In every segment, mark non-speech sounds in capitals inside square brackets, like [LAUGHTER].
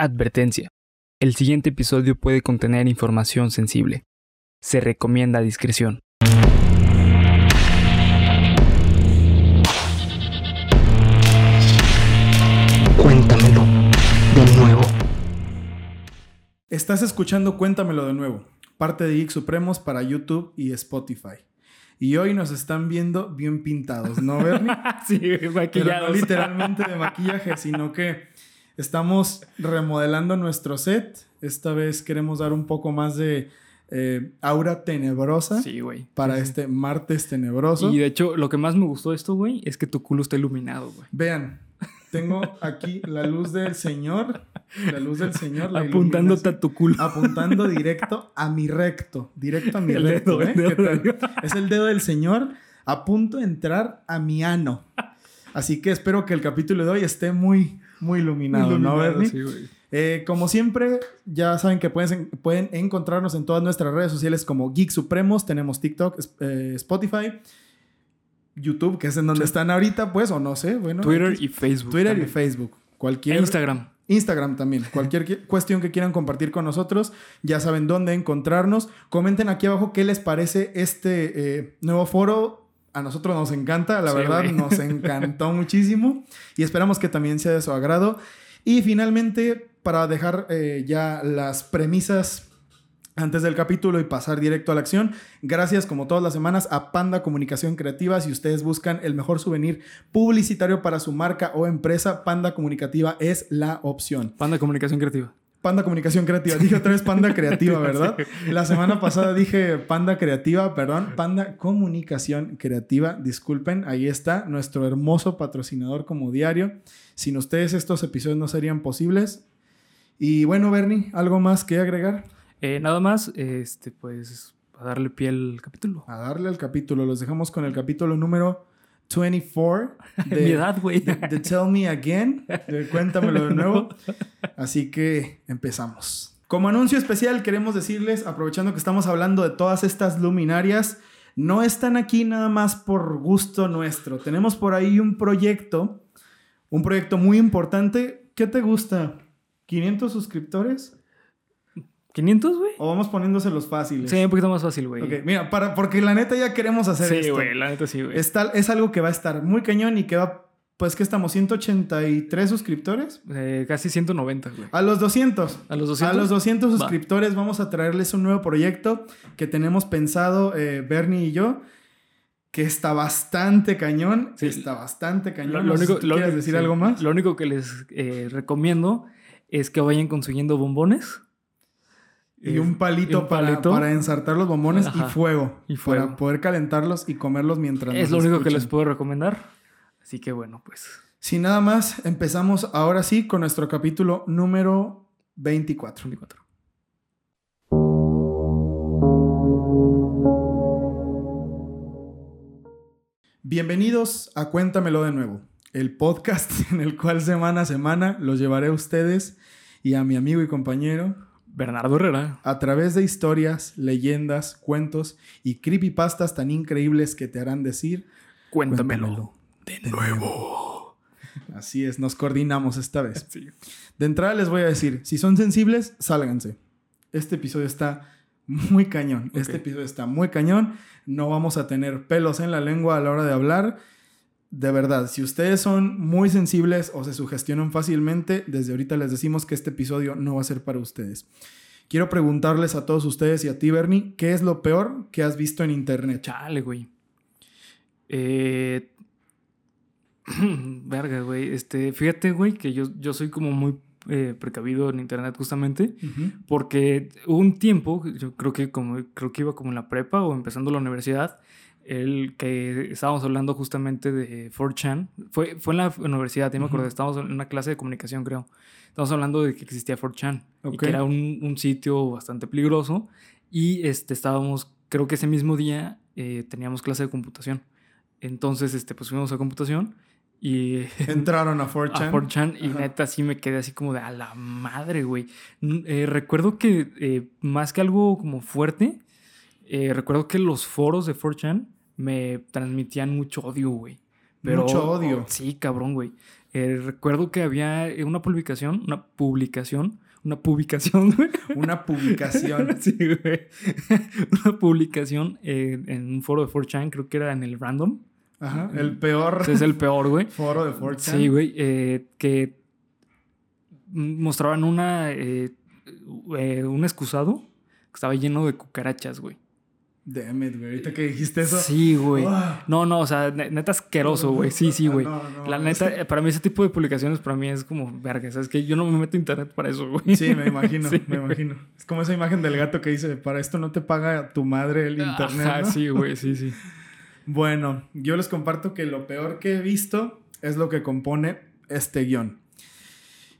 Advertencia. El siguiente episodio puede contener información sensible. Se recomienda discreción. Cuéntamelo de nuevo. Estás escuchando Cuéntamelo de nuevo, parte de Geek Supremos para YouTube y Spotify. Y hoy nos están viendo bien pintados, ¿no, Bernie? [LAUGHS] sí, Pero no literalmente de maquillaje, sino que estamos remodelando nuestro set. Esta vez queremos dar un poco más de eh, aura tenebrosa Sí, güey. para Sí, este martes tenebroso. Y de hecho, lo que más me gustó de esto, güey, es que tu culo está iluminado, güey. Vean, tengo aquí la luz del Señor, la luz del Señor, la Apuntándote a tu culo. apuntando directo a mi recto, directo a mi [LAUGHS] El recto, dedo, ¿eh? el dedo. Es el dedo del Señor a punto de entrar a mi ano. Así que espero que el capítulo de hoy esté muy, muy iluminado, ¿no, Bernie? sí, güey. Eh, como siempre, ya saben que pueden, pueden encontrarnos en todas nuestras redes sociales como Geek Supremos. Tenemos TikTok, eh, Spotify, YouTube, que es en donde Sí. están ahorita, pues, o no sé, bueno. Twitter y Facebook. Twitter y. Facebook. E Cualquier Instagram. Instagram también. Cualquier qui- cuestión que quieran compartir con nosotros, ya saben dónde encontrarnos. Comenten aquí abajo qué les parece este eh, nuevo foro. A nosotros nos encanta, la Sí, verdad, güey. nos [LAUGHS] encantó muchísimo y esperamos que también sea de su agrado. Y finalmente, para dejar eh, ya las premisas antes del capítulo y pasar directo a la acción, gracias como todas las semanas a Panda Comunicación Creativa. Si ustedes buscan el mejor souvenir publicitario para su marca o empresa, Panda Comunicativa es la opción. Panda Comunicación Creativa. Panda Comunicación Creativa. Dije otra vez Panda Creativa, [LAUGHS] ¿verdad? La semana pasada dije Panda Creativa, perdón. Panda Comunicación Creativa. Disculpen, ahí está nuestro hermoso patrocinador como diario. Sin ustedes estos episodios no serían posibles. Y bueno, Bernie, ¿algo más que agregar? Eh, nada más, este, pues, a darle pie al capítulo. A darle al capítulo. Los dejamos con el capítulo número 24 [LAUGHS] de, Mi edad, güey. de, de Tell Me Again. [LAUGHS] de Cuéntamelo de nuevo. [LAUGHS] Así que empezamos. Como anuncio especial queremos decirles, aprovechando que estamos hablando de todas estas luminarias, no están aquí nada más por gusto nuestro. Tenemos por ahí un proyecto, un proyecto muy importante. ¿Qué te gusta? ¿500 suscriptores? ¿500, güey? ¿O vamos poniéndose los fáciles? Sí, un poquito más fácil, güey. Ok, mira, para, porque la neta ya queremos hacer Sí, esto. güey, la neta sí, güey. Es, algo que va a estar muy cañón y que va, pues que estamos 183 suscriptores. Eh, casi 190, güey. A los 200. ¿A los 200? A los 200 Va. suscriptores vamos a traerles un nuevo proyecto que tenemos pensado eh, Bernie y yo. Que está bastante cañón. Sí. Está bastante cañón. Lo- único- lo quieres decir sí. algo más? Lo único que les eh, recomiendo es que vayan consiguiendo bombones. Y un palito, y un Para, palito. para ensartar los bombones Ajá. y fuego. Y fuego. Para poder calentarlos y comerlos mientras Es lo único que les puedo recomendar. Así que bueno, pues. Sin nada más, empezamos ahora sí con nuestro capítulo número 24. 24. Bienvenidos a Cuéntamelo de nuevo, el podcast [LAUGHS] en el cual semana a semana los llevaré a ustedes y a mi amigo y compañero Bernardo Herrera. a través de historias, leyendas, cuentos y creepypastas tan increíbles que te harán decir Cuéntamelo. de nuevo. Así es, nos coordinamos esta vez. Sí. De entrada les voy a decir, si son sensibles, sálganse. Este episodio está muy cañón. Este episodio está muy cañón. No vamos a tener pelos en la lengua a la hora de hablar. De verdad, si ustedes son muy sensibles o se sugestionan fácilmente, desde ahorita les decimos que este episodio no va a ser para ustedes. Quiero preguntarles a todos ustedes y a ti, Bernie, ¿qué es lo peor que has visto en internet? Chale, güey. Eh... [CLEARS THROAT] Verga, güey. Este, fíjate, güey, que yo, yo soy como muy eh, precavido en internet justamente. Ujú. Porque hubo un tiempo, yo creo que como creo que iba como en la prepa o empezando la universidad, el que estábamos hablando justamente de 4chan. Fue, fue en la universidad, ya me acuerdo, Ujú. estábamos en una clase de comunicación, creo. Estábamos hablando de que existía 4chan y Ok. que era un, un sitio bastante peligroso. Y este, estábamos, creo que ese mismo día eh, teníamos clase de computación. Entonces, este, pues fuimos a computación y [LAUGHS] Entraron a 4chan. a 4chan y Ajá. neta sí me quedé así como de a la madre, güey. Eh, recuerdo que eh, más que algo como fuerte, eh, recuerdo que los foros de 4chan me transmitían mucho odio, güey. Pero, Mucho odio. Sí, cabrón, güey. Eh, recuerdo que había eh, una publicación, una publicación, una publicación, [LAUGHS] güey. Una publicación. [LAUGHS] sí, güey. [LAUGHS] una publicación eh, en un foro de 4chan, creo que era en el Random. Ajá. El peor es el peor, güey. foro de 4chan. Sí, güey. eh, que mostraban una, un excusado que estaba lleno de cucarachas, güey. Damn it, güey. Ahorita que dijiste eso. Sí, güey. Ah. No, no, o sea, ne- neta asqueroso, güey. Sí, sí, güey. No, no, La neta, para mí ese tipo de publicaciones, para mí es como, verga, ¿sabes que Yo no me meto a internet para eso, güey. Sí, me imagino, [LAUGHS] Sí, me imagino. Es como esa imagen del gato que dice, para esto no te paga tu madre el internet. Ajá, ¿no? sí, güey, sí, sí. Bueno, yo les comparto que lo peor que he visto es lo que compone este guion.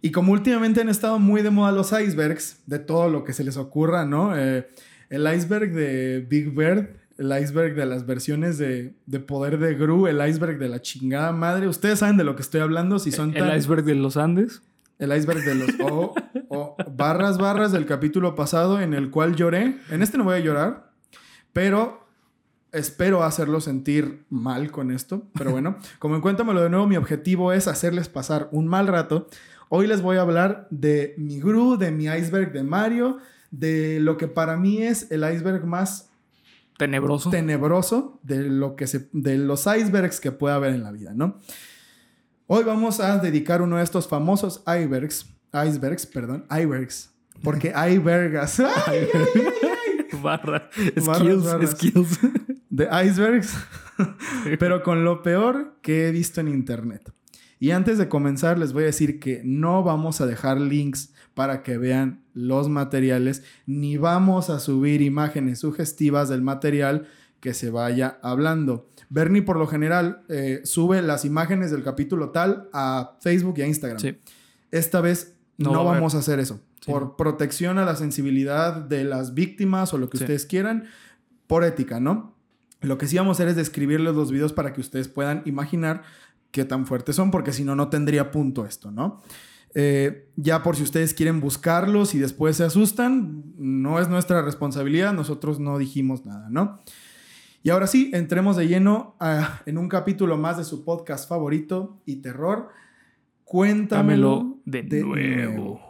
Y como últimamente han estado muy de moda los icebergs, de todo lo que se les ocurra, ¿no? Eh, el iceberg de Big Bird, el iceberg de las versiones de, de poder de Gru, el iceberg de la chingada madre. Ustedes saben de lo que estoy hablando, si son tan... El iceberg de los Andes. El iceberg de los... O, o barras, barras del capítulo pasado en el cual lloré. En este no voy a llorar, pero espero hacerlo sentir mal con esto. Pero bueno, como en Cuéntamelo de nuevo, mi objetivo es hacerles pasar un mal rato. Hoy les voy a hablar de mi Gru, de mi iceberg de Mario, de lo que para mí es el iceberg más Tenebroso. tenebroso de lo que se, de los icebergs que puede haber en la vida, ¿no? Hoy vamos a dedicar uno de estos famosos icebergs, icebergs, perdón, icebergs, porque hay vergas. [LAUGHS] Barras, Skills. barras. Skills. de icebergs, [LAUGHS] pero con lo peor que he visto en internet. Y antes de comenzar, les voy a decir que no vamos a dejar links para que vean los materiales, ni vamos a subir imágenes sugestivas del material que se vaya hablando. Bernie, por lo general, eh, sube las imágenes del capítulo tal a Facebook y a Instagram. Sí. Esta vez No no, va a haber. vamos a hacer eso. Sí. Por protección a la sensibilidad de las víctimas o lo que Sí. ustedes quieran, por ética, ¿no? Lo que sí vamos a hacer es describirles los videos para que ustedes puedan imaginar qué tan fuertes son, porque si no, no tendría punto esto, ¿no? Eh, ya por si ustedes quieren buscarlos y después se asustan, no es nuestra responsabilidad, nosotros no dijimos nada, ¿no? Y ahora sí, entremos de lleno a- en un capítulo más de su podcast favorito y terror. Cuéntamelo Dámelo de, nuevo.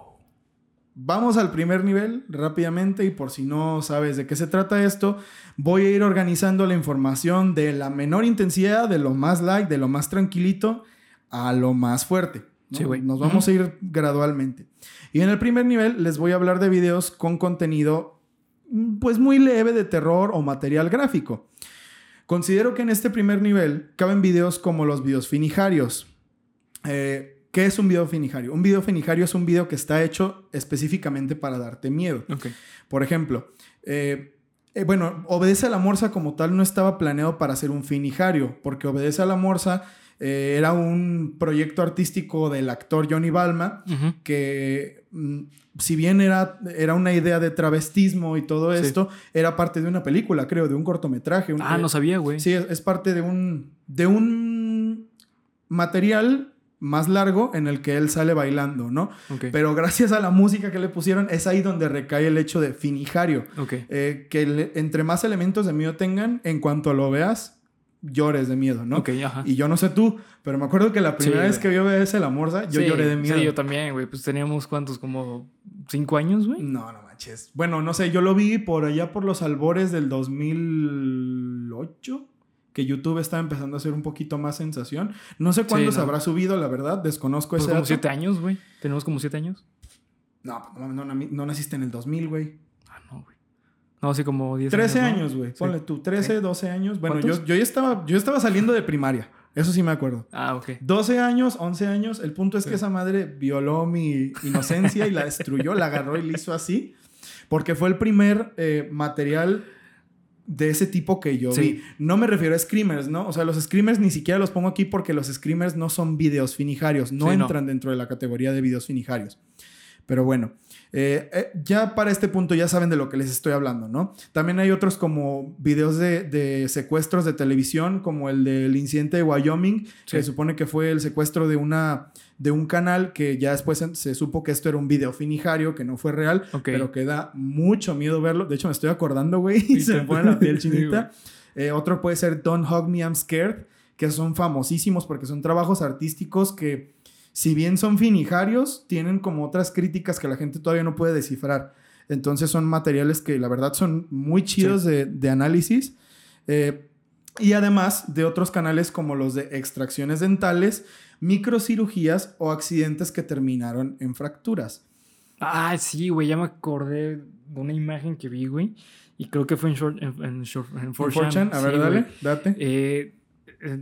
Vamos al primer nivel rápidamente y por si no sabes de qué se trata esto, voy a ir organizando la información de la menor intensidad, de lo más light, de lo más tranquilito, a lo más fuerte. ¿No? Sí, güey. Nos vamos a ir gradualmente. Y en el primer nivel les voy a hablar de videos con contenido mm, pues muy leve de terror o material gráfico. Considero que en este primer nivel caben videos como los videos finijarios. Eh, ¿Qué es un video finijario? Un video finijario es un video que está hecho específicamente para darte miedo. Ok. Por ejemplo, eh, eh, bueno, Obedece a la Morsa como tal no estaba planeado para ser un finijario, porque Obedece a la Morsa eh, era un proyecto artístico del actor Johnny Balma, que mm, si bien era, era una idea de travestismo y todo Sí. esto, era parte de una película, creo, de un cortometraje. un- Ah, eh, no sabía, güey. Sí, es, es parte de un, de un material más largo en el que él sale bailando, ¿no? Pero gracias a la música que le pusieron, es ahí donde recae el hecho de finijario. Eh, que le- entre más elementos de miedo tengan, en cuanto lo veas, llores de miedo, ¿no? Ok, ajá. Y yo no sé tú, pero me acuerdo que la primera Sí, vez que yo ese la morsa, yo Sí, lloré de miedo. Sí, yo también, güey. Pues teníamos cuántos, como cinco años, güey. No, no manches. Bueno, no sé, yo lo vi por allá por los albores del 2008, que YouTube estaba empezando a hacer un poquito más sensación. No sé cuándo Sí, se no. habrá subido, la verdad, desconozco Pues ese como dato. siete años, güey. Tenemos como siete años. No, pues, no, no, no, no naciste en el 2000, güey. No, güey. No, sí, como 10 13 ¿no? años, güey. Ponle tú, 13, 12 años. Bueno, yo, ¿Cuántos? yo, ya estaba, yo estaba saliendo de primaria. Eso sí me acuerdo. Ah, ok. 12 años, 11 años. El punto es que esa madre violó mi inocencia y la destruyó, la agarró y la hizo así. Porque fue el primer eh, material de ese tipo que yo Sí. vi. No me refiero a screamers, ¿no? O sea, los screamers ni siquiera los pongo aquí porque los screamers no son videos finijarios. No. entran dentro de la categoría de videos finijarios. Pero bueno, eh, eh, ya para este punto ya saben de lo que les estoy hablando, ¿no? También hay otros como videos de, de secuestros de televisión, como el del incidente de Wyoming, que se supone que fue el secuestro de, una, de un canal que ya después se, supo que esto era un video finijario, que no fue real, pero que da mucho miedo verlo. De hecho, me estoy acordando, güey, y [LAUGHS] se me pone la piel Sí, chinita. Eh, otro puede ser Don't Hug Me, I'm Scared, que son famosísimos porque son trabajos artísticos que, si bien son finijarios, tienen como otras críticas que la gente todavía no puede descifrar. Entonces son materiales que la verdad son muy chidos de, de, análisis. Eh, y además de otros canales como los de extracciones dentales, microcirugías o accidentes que terminaron en fracturas. Ah, sí, güey, ya me acordé de una imagen que vi, güey. Y creo que fue en, short, en, en, short, en 4chan. A ver, sí, dale, date. Eh, eh,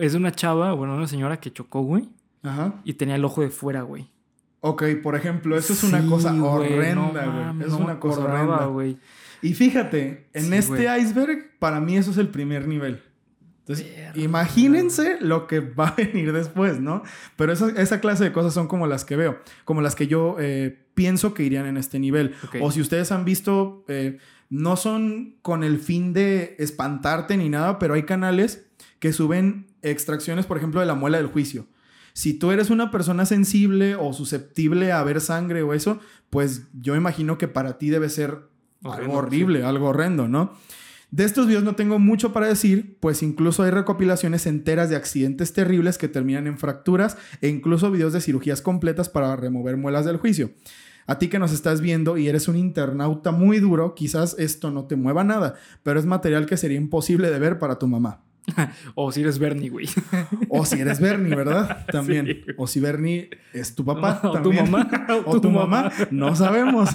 es una chava, bueno, una señora que chocó, güey. Ajá. Y tenía el ojo de fuera, güey. Ok, por ejemplo, eso es una sí, cosa horrenda, güey. No, es no una cosa horrenda. güey. Y fíjate, en sí, este iceberg, para mí eso es el primer nivel. Entonces, Mierda, imagínense lo que va a venir después, ¿no? Pero esa, esa, clase de cosas son como las que veo, como las que yo eh, pienso que irían en este nivel. Okay. O si ustedes han visto, eh, no son con el fin de espantarte ni nada, pero hay canales que suben extracciones, por ejemplo, de la muela del juicio. Si tú eres una persona sensible o susceptible a ver sangre o eso, pues yo imagino que para ti debe ser horrendo, algo horrible, sí. algo horrendo, ¿no? De estos videos no tengo mucho para decir, pues incluso hay recopilaciones enteras de accidentes terribles que terminan en fracturas e incluso videos de cirugías completas para remover muelas del juicio. A ti que nos estás viendo y eres un internauta muy duro, quizás esto no te mueva nada, pero es material que sería imposible de ver para tu mamá. [LAUGHS] o si eres Bernie, güey. [LAUGHS] o si eres Bernie, ¿verdad? [LAUGHS] También. Sí. O si Bernie es tu papá. o también. tu mamá. o tu, tu mamá. mamá. No sabemos.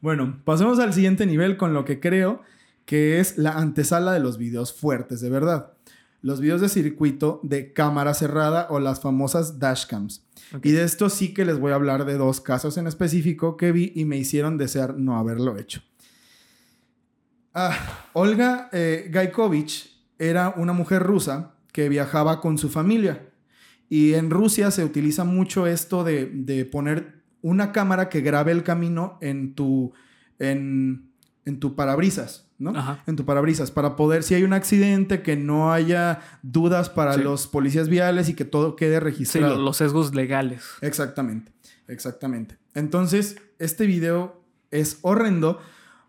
bueno, pasemos al siguiente nivel con lo que creo que es la antesala de los videos fuertes, de verdad. Los videos de circuito de cámara cerrada o las famosas dashcams. Okay. Y de esto sí que les voy a hablar de dos casos en específico que vi y me hicieron desear no haberlo hecho. Ah, Olga eh, Gaikovich era una mujer rusa que viajaba con su familia. Y en Rusia se utiliza mucho esto de, de poner una cámara que grabe el camino en tu, en, en tu parabrisas, ¿no? Ajá. En tu parabrisas, para poder, si hay un accidente, que no haya dudas para sí. los policías viales y que todo quede registrado. Sí, los sesgos legales. Exactamente, exactamente. Entonces, este video es horrendo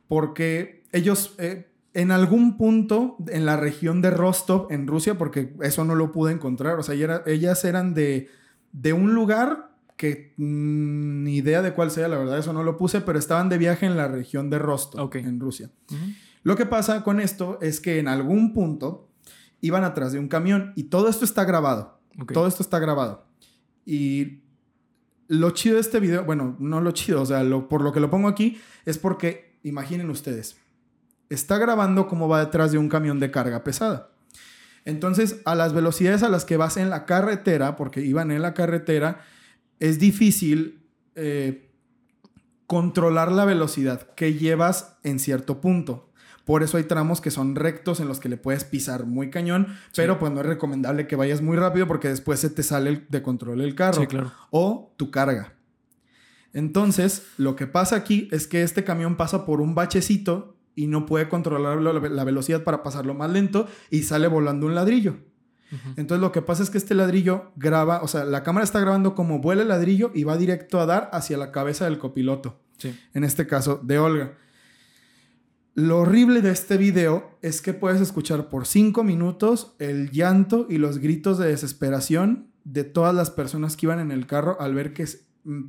porque ellos... Eh, en algún punto en la región de Rostov, en Rusia, porque eso no lo pude encontrar, o sea, era, ellas eran de, de un lugar que mmm, ni idea de cuál sea, la verdad, eso no lo puse, pero estaban de viaje en la región de Rostov, okay. en Rusia. Uh -huh. Lo que pasa con esto es que en algún punto iban atrás de un camión y todo esto está grabado. Okay. Todo esto está grabado. Y lo chido de este video, bueno, no lo chido, o sea, lo, por lo que lo pongo aquí, es porque, imaginen ustedes, está grabando cómo va detrás de un camión de carga pesada. Entonces, a las velocidades a las que vas en la carretera, porque iban en la carretera, es difícil eh, controlar la velocidad que llevas en cierto punto. Por eso hay tramos que son rectos en los que le puedes pisar muy cañón, sí. pero pues no es recomendable que vayas muy rápido porque después se te sale de control el carro sí, claro. o tu carga. Entonces, lo que pasa aquí es que este camión pasa por un bachecito y no puede controlar la velocidad para pasarlo más lento y sale volando un ladrillo. Uh -huh. Entonces lo que pasa es que este ladrillo graba, o sea, la cámara está grabando como vuela el ladrillo y va directo a dar hacia la cabeza del copiloto. Sí. En este caso, de Olga. Lo horrible de este video es que puedes escuchar por cinco minutos el llanto y los gritos de desesperación de todas las personas que iban en el carro al ver que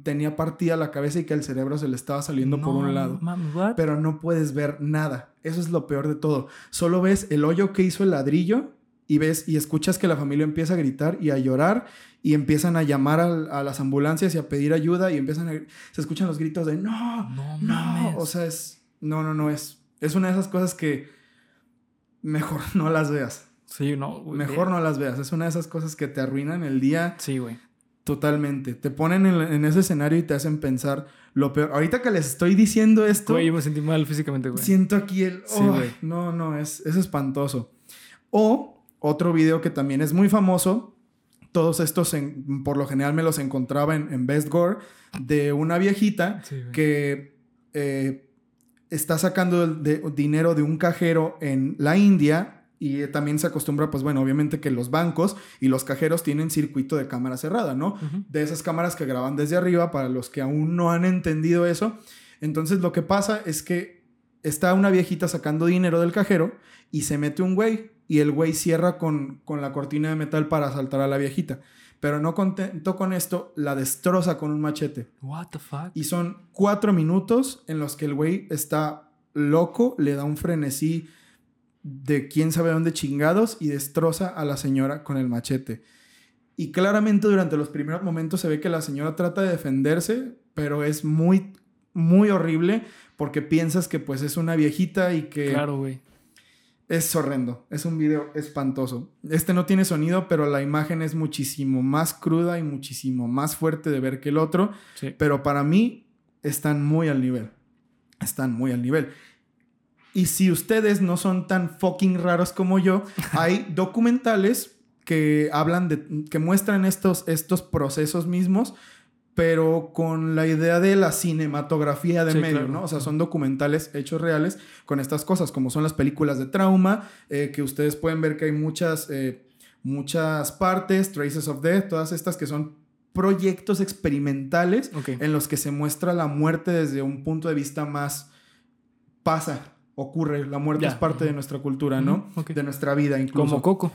tenía partida la cabeza y que el cerebro se le estaba saliendo no, por un lado. Man, pero no puedes ver nada. Eso es lo peor de todo. Solo ves el hoyo que hizo el ladrillo y ves y escuchas que la familia empieza a gritar y a llorar y empiezan a llamar a, a las ambulancias y a pedir ayuda y empiezan a se escuchan los gritos de no, no, no, o sea, es no, no, no es es una de esas cosas que mejor [LAUGHS] no las veas. Sí, no, güey. Mejor no las veas. Es una de esas cosas que te arruinan el día. Sí, güey. Totalmente. Te ponen en, en, ese escenario y te hacen pensar lo peor. Ahorita que les estoy diciendo esto. Güey, yo me sentí mal físicamente, güey. Siento aquí el. Oh, sí, güey. No, no, es, es espantoso. O otro video que también es muy famoso. Todos estos, en, por lo general, me los encontraba en, en Best Gore. De una viejita sí, que. Eh, está sacando de, dinero de un cajero en la India y también se acostumbra, pues bueno, obviamente que los bancos y los cajeros tienen circuito de cámara cerrada, ¿no? Uh -huh. De esas cámaras que graban desde arriba para los que aún no han entendido eso. Entonces lo que pasa es que está una viejita sacando dinero del cajero y se mete un güey y el güey cierra con, con la cortina de metal para asaltar a la viejita. Pero no contento con esto, la destroza con un machete. What the fuck? Y son cuatro minutos en los que el güey está loco, le da un frenesí de quién sabe dónde chingados y destroza a la señora con el machete. Y claramente durante los primeros momentos se ve que la señora trata de defenderse, pero es muy, muy horrible porque piensas que pues es una viejita y que... Claro, güey. Es horrendo, es un video espantoso. Este no tiene sonido, pero la imagen es muchísimo más cruda y muchísimo más fuerte de ver que el otro. Sí. Pero para mí están muy al nivel. Están muy al nivel. Y si ustedes no son tan fucking raros como yo, [LAUGHS] hay documentales que hablan de, que muestran estos, estos procesos mismos, pero con la idea de la cinematografía de Sí, medio, claro. ¿no? O sea, son documentales hechos reales con estas cosas, como son las películas de trauma, eh, que ustedes pueden ver que hay muchas, eh, muchas partes, Traces of Death, todas estas que son proyectos experimentales en los que se muestra la muerte desde un punto de vista más pasa, ocurre, la muerte Ya. es parte de nuestra cultura, ¿no? De nuestra vida incluso. Como Coco.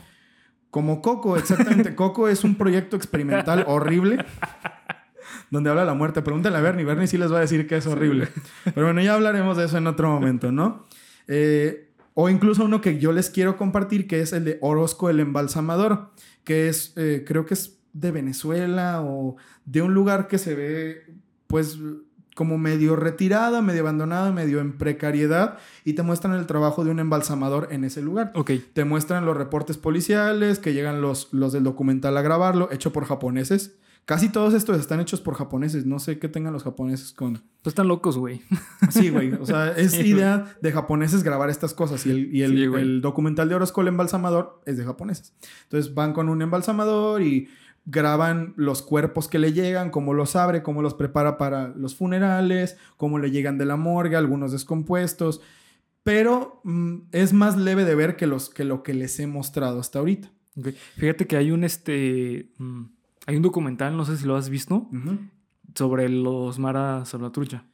Como Coco, exactamente. [LAUGHS] Coco es un proyecto experimental horrible donde habla de la muerte. Pregúntale a Bernie. Bernie sí les va a decir que es horrible. Pero bueno, ya hablaremos de eso en otro momento, ¿no? Eh, o incluso uno que yo les quiero compartir, que es el de Orozco el Embalsamador, que es, eh, creo que es de Venezuela o de un lugar que se ve, pues, como medio retirado, medio abandonado, medio en precariedad, y te muestran el trabajo de un embalsamador en ese lugar. Ok. Te muestran los reportes policiales, que llegan los, los del documental a grabarlo, hecho por japoneses. Casi todos estos están hechos por japoneses. No sé qué tengan los japoneses con... Pues están locos, güey. Sí, güey. O sea, [LAUGHS] es Sí, idea de japoneses grabar estas cosas. Y el, y el, Sí, el documental de Orozco, el embalsamador, es de japoneses. Entonces van con un embalsamador y graban los cuerpos que le llegan, cómo los abre, cómo los prepara para los funerales, cómo le llegan de la morgue, algunos descompuestos. Pero mm, es más leve de ver que, los, que lo que les he mostrado hasta ahorita. Fíjate que hay un este. mm, hay un documental, no sé si lo has visto, sobre los Mara Salvatrucha.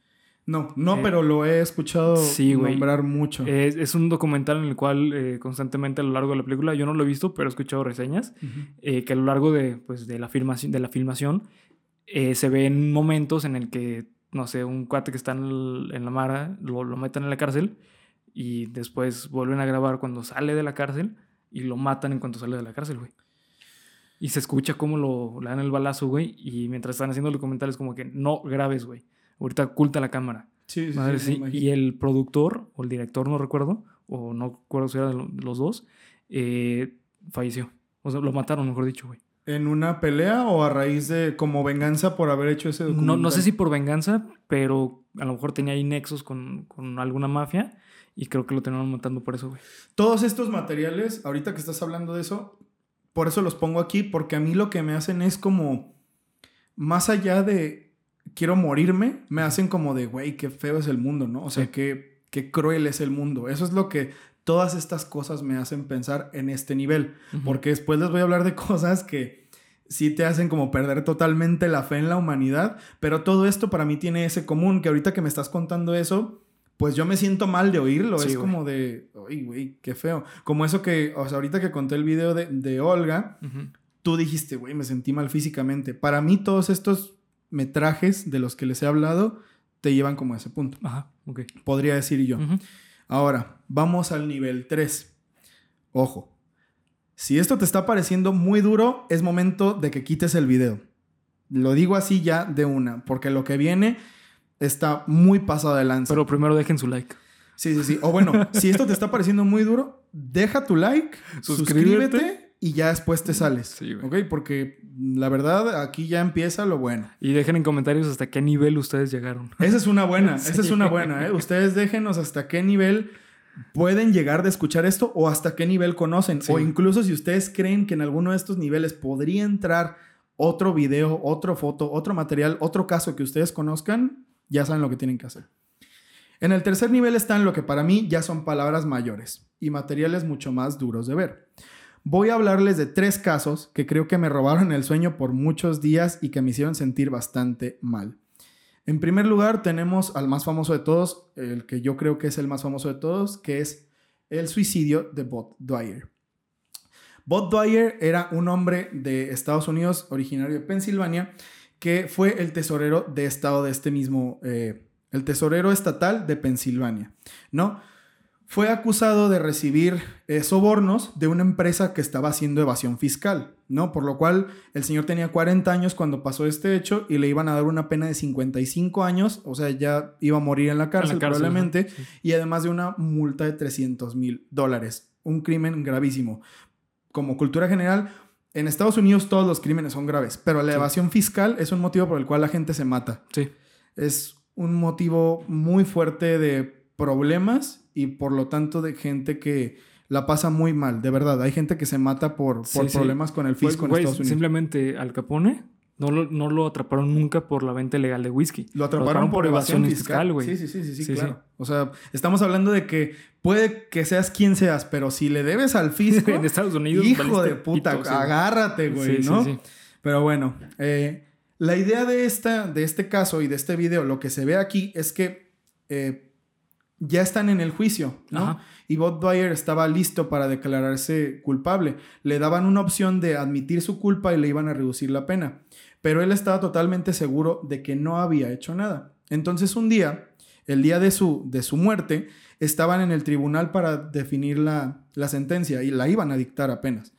No, no, Eh, pero lo he escuchado sí, nombrar mucho. Es, es un documental en el cual eh, constantemente a lo largo de la película, yo no lo he visto, pero he escuchado reseñas, eh, que a lo largo de, pues, de, la, filmación, de la filmación se ven momentos en el que, no sé, un cuate que está en, el- en la Mara lo, lo meten en la cárcel y después vuelven a grabar cuando sale de la cárcel y lo matan en cuanto sale de la cárcel, güey. Y se escucha cómo lo, le dan el balazo, güey, y mientras están haciendo el documental es como que no grabes, güey. Ahorita oculta la cámara. Sí, sí, Madre, sí. Y el productor, o el director, no recuerdo, o no recuerdo si era de los dos, eh, falleció. O sea, lo mataron, mejor dicho, güey. ¿En una pelea o a raíz de como venganza por haber hecho ese documental? No, no sé si por venganza, pero a lo mejor tenía ahí nexos con, con alguna mafia y creo que lo terminaron matando por eso, güey. Todos estos materiales, ahorita que estás hablando de eso, por eso los pongo aquí, porque a mí lo que me hacen es como, más allá de quiero morirme, me hacen como de, güey, qué feo es el mundo, ¿no? O sea, Sí. qué, qué cruel es el mundo. Eso es lo que todas estas cosas me hacen pensar en este nivel. Porque después les voy a hablar de [LAUGHS] cosas que sí te hacen como perder totalmente la fe en la humanidad, pero todo esto para mí tiene ese común, que ahorita que me estás contando eso, pues yo me siento mal de oírlo, Sí, es güey. como de, ay, güey, qué feo. Como eso que, o sea, ahorita que conté el video de, de Olga, tú dijiste, güey, me sentí mal físicamente. Para mí todos estos metrajes de los que les he hablado te llevan como a ese punto, Ajá, ok. podría decir yo. Ahora, vamos al nivel 3. Ojo, si esto te está pareciendo muy duro, es momento de que quites el video. Lo digo así ya de una, porque lo que viene está muy pasado de lanza. Pero primero dejen su like. sí, sí, sí. O bueno, si esto te está pareciendo muy duro, deja tu like, [LAUGHS] Suscríbete. suscríbete y ya después te sales. Sí, güey. ¿Ok? Porque la verdad, aquí ya empieza lo bueno. Y dejen en comentarios hasta qué nivel ustedes llegaron. [LAUGHS] Esa es una buena, Sí. [LAUGHS] esa es una buena, ¿eh? Ustedes déjenos hasta qué nivel pueden llegar de escuchar esto o hasta qué nivel conocen. Sí. O incluso si ustedes creen que en alguno de estos niveles podría entrar otro video, otra foto, otro material, otro caso que ustedes conozcan, ya saben lo que tienen que hacer. En el tercer nivel están lo que para mí ya son palabras mayores y materiales mucho más duros de ver. Voy a hablarles de tres casos que creo que me robaron el sueño por muchos días y que me hicieron sentir bastante mal. En primer lugar, tenemos al más famoso de todos, el que yo creo que es el más famoso de todos, que es el suicidio de Bob Dwyer. Bob Dwyer era un hombre de Estados Unidos, originario de Pensilvania, que fue el tesorero de estado de este mismo, eh, el tesorero estatal de Pensilvania, ¿no? Fue acusado de recibir eh, sobornos de una empresa que estaba haciendo evasión fiscal, ¿no? Por lo cual el señor tenía 40 años cuando pasó este hecho y le iban a dar una pena de 55 años, o sea, ya iba a morir en la cárcel, probablemente, y además de una multa de 300 mil dólares. Un crimen gravísimo. Como cultura general, en Estados Unidos todos los crímenes son graves, pero la evasión fiscal es un motivo por el cual la gente se mata. Sí. Es un motivo muy fuerte de problemas y por lo tanto de gente que la pasa muy mal, de verdad. Hay gente que se mata por, por problemas con el pues, fisco en Estados Unidos. Simplemente Al Capone no lo, no lo atraparon nunca por la venta ilegal de whisky. Lo atraparon, por, evasión, fiscal, güey. Sí, sí, sí, sí, sí, claro. O sea, estamos hablando de que puede que seas quien seas, pero si le debes al fisco... [LAUGHS] en Estados Unidos... Hijo de puta, agárrate, güey, ¿no? Pero bueno, eh, la idea de, esta, de este caso y de este video, lo que se ve aquí es que eh, ya están en el juicio, ¿no? Y Bob Dwyer estaba listo para declararse culpable. Le daban una opción de admitir su culpa y le iban a reducir la pena pero él estaba totalmente seguro de que no había hecho nada. Entonces un día, el día de su, de su muerte, estaban en el tribunal para definir la, sentencia y la iban a dictar apenas.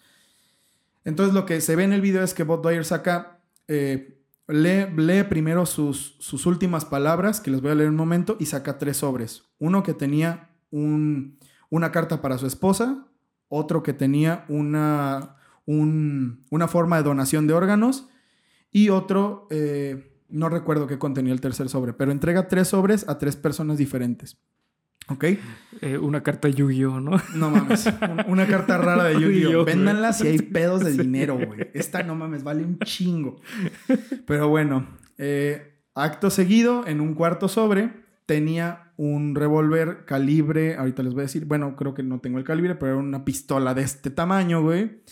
Entonces lo que se ve en el video es que Bob Dwyer saca, eh, lee, primero sus, sus, últimas palabras, que les voy a leer un momento, y saca tres sobres. Uno que tenía una carta para su esposa, otro que tenía una, una forma de donación de órganos y otro, eh, no recuerdo qué contenía el tercer sobre, pero entrega tres sobres a tres personas diferentes. ¿Ok? Eh, una carta Yu-Gi-Oh, ¿no? No mames. Una carta rara de [LAUGHS] Yu-Gi-Oh. Véndanla si hay pedos de [LAUGHS] dinero, güey. Esta no mames, vale un chingo. Pero bueno, eh, acto seguido, en un cuarto sobre, tenía un revólver calibre. Ahorita les voy a decir, bueno, creo que no tengo el calibre, pero era una pistola de este tamaño, güey.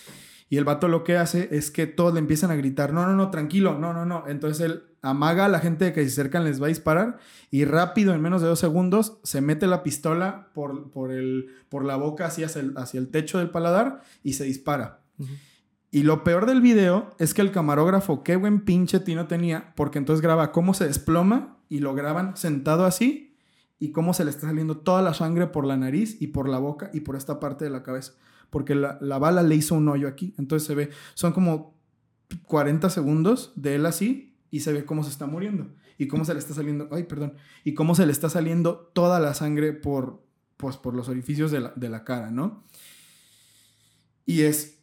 Y el vato lo que hace es que todos le empiezan a gritar, no, no, no, tranquilo, no, no, no. Entonces él amaga a la gente que se acercan les va a disparar y rápido, en menos de dos segundos, se mete la pistola por, por, el, por la boca hacia el, hacia el techo del paladar y se dispara. Y lo peor del video es que el camarógrafo, qué buen pinche tino tenía, porque entonces graba cómo se desploma y lo graban sentado así y cómo se le está saliendo toda la sangre por la nariz y por la boca y por esta parte de la cabeza porque la, bala le hizo un hoyo aquí. Entonces se ve, son como 40 segundos de él así y se ve cómo se está muriendo y cómo se le está saliendo, ay, perdón, y cómo se le está saliendo toda la sangre por, pues, por los orificios de la, cara, ¿no? Y es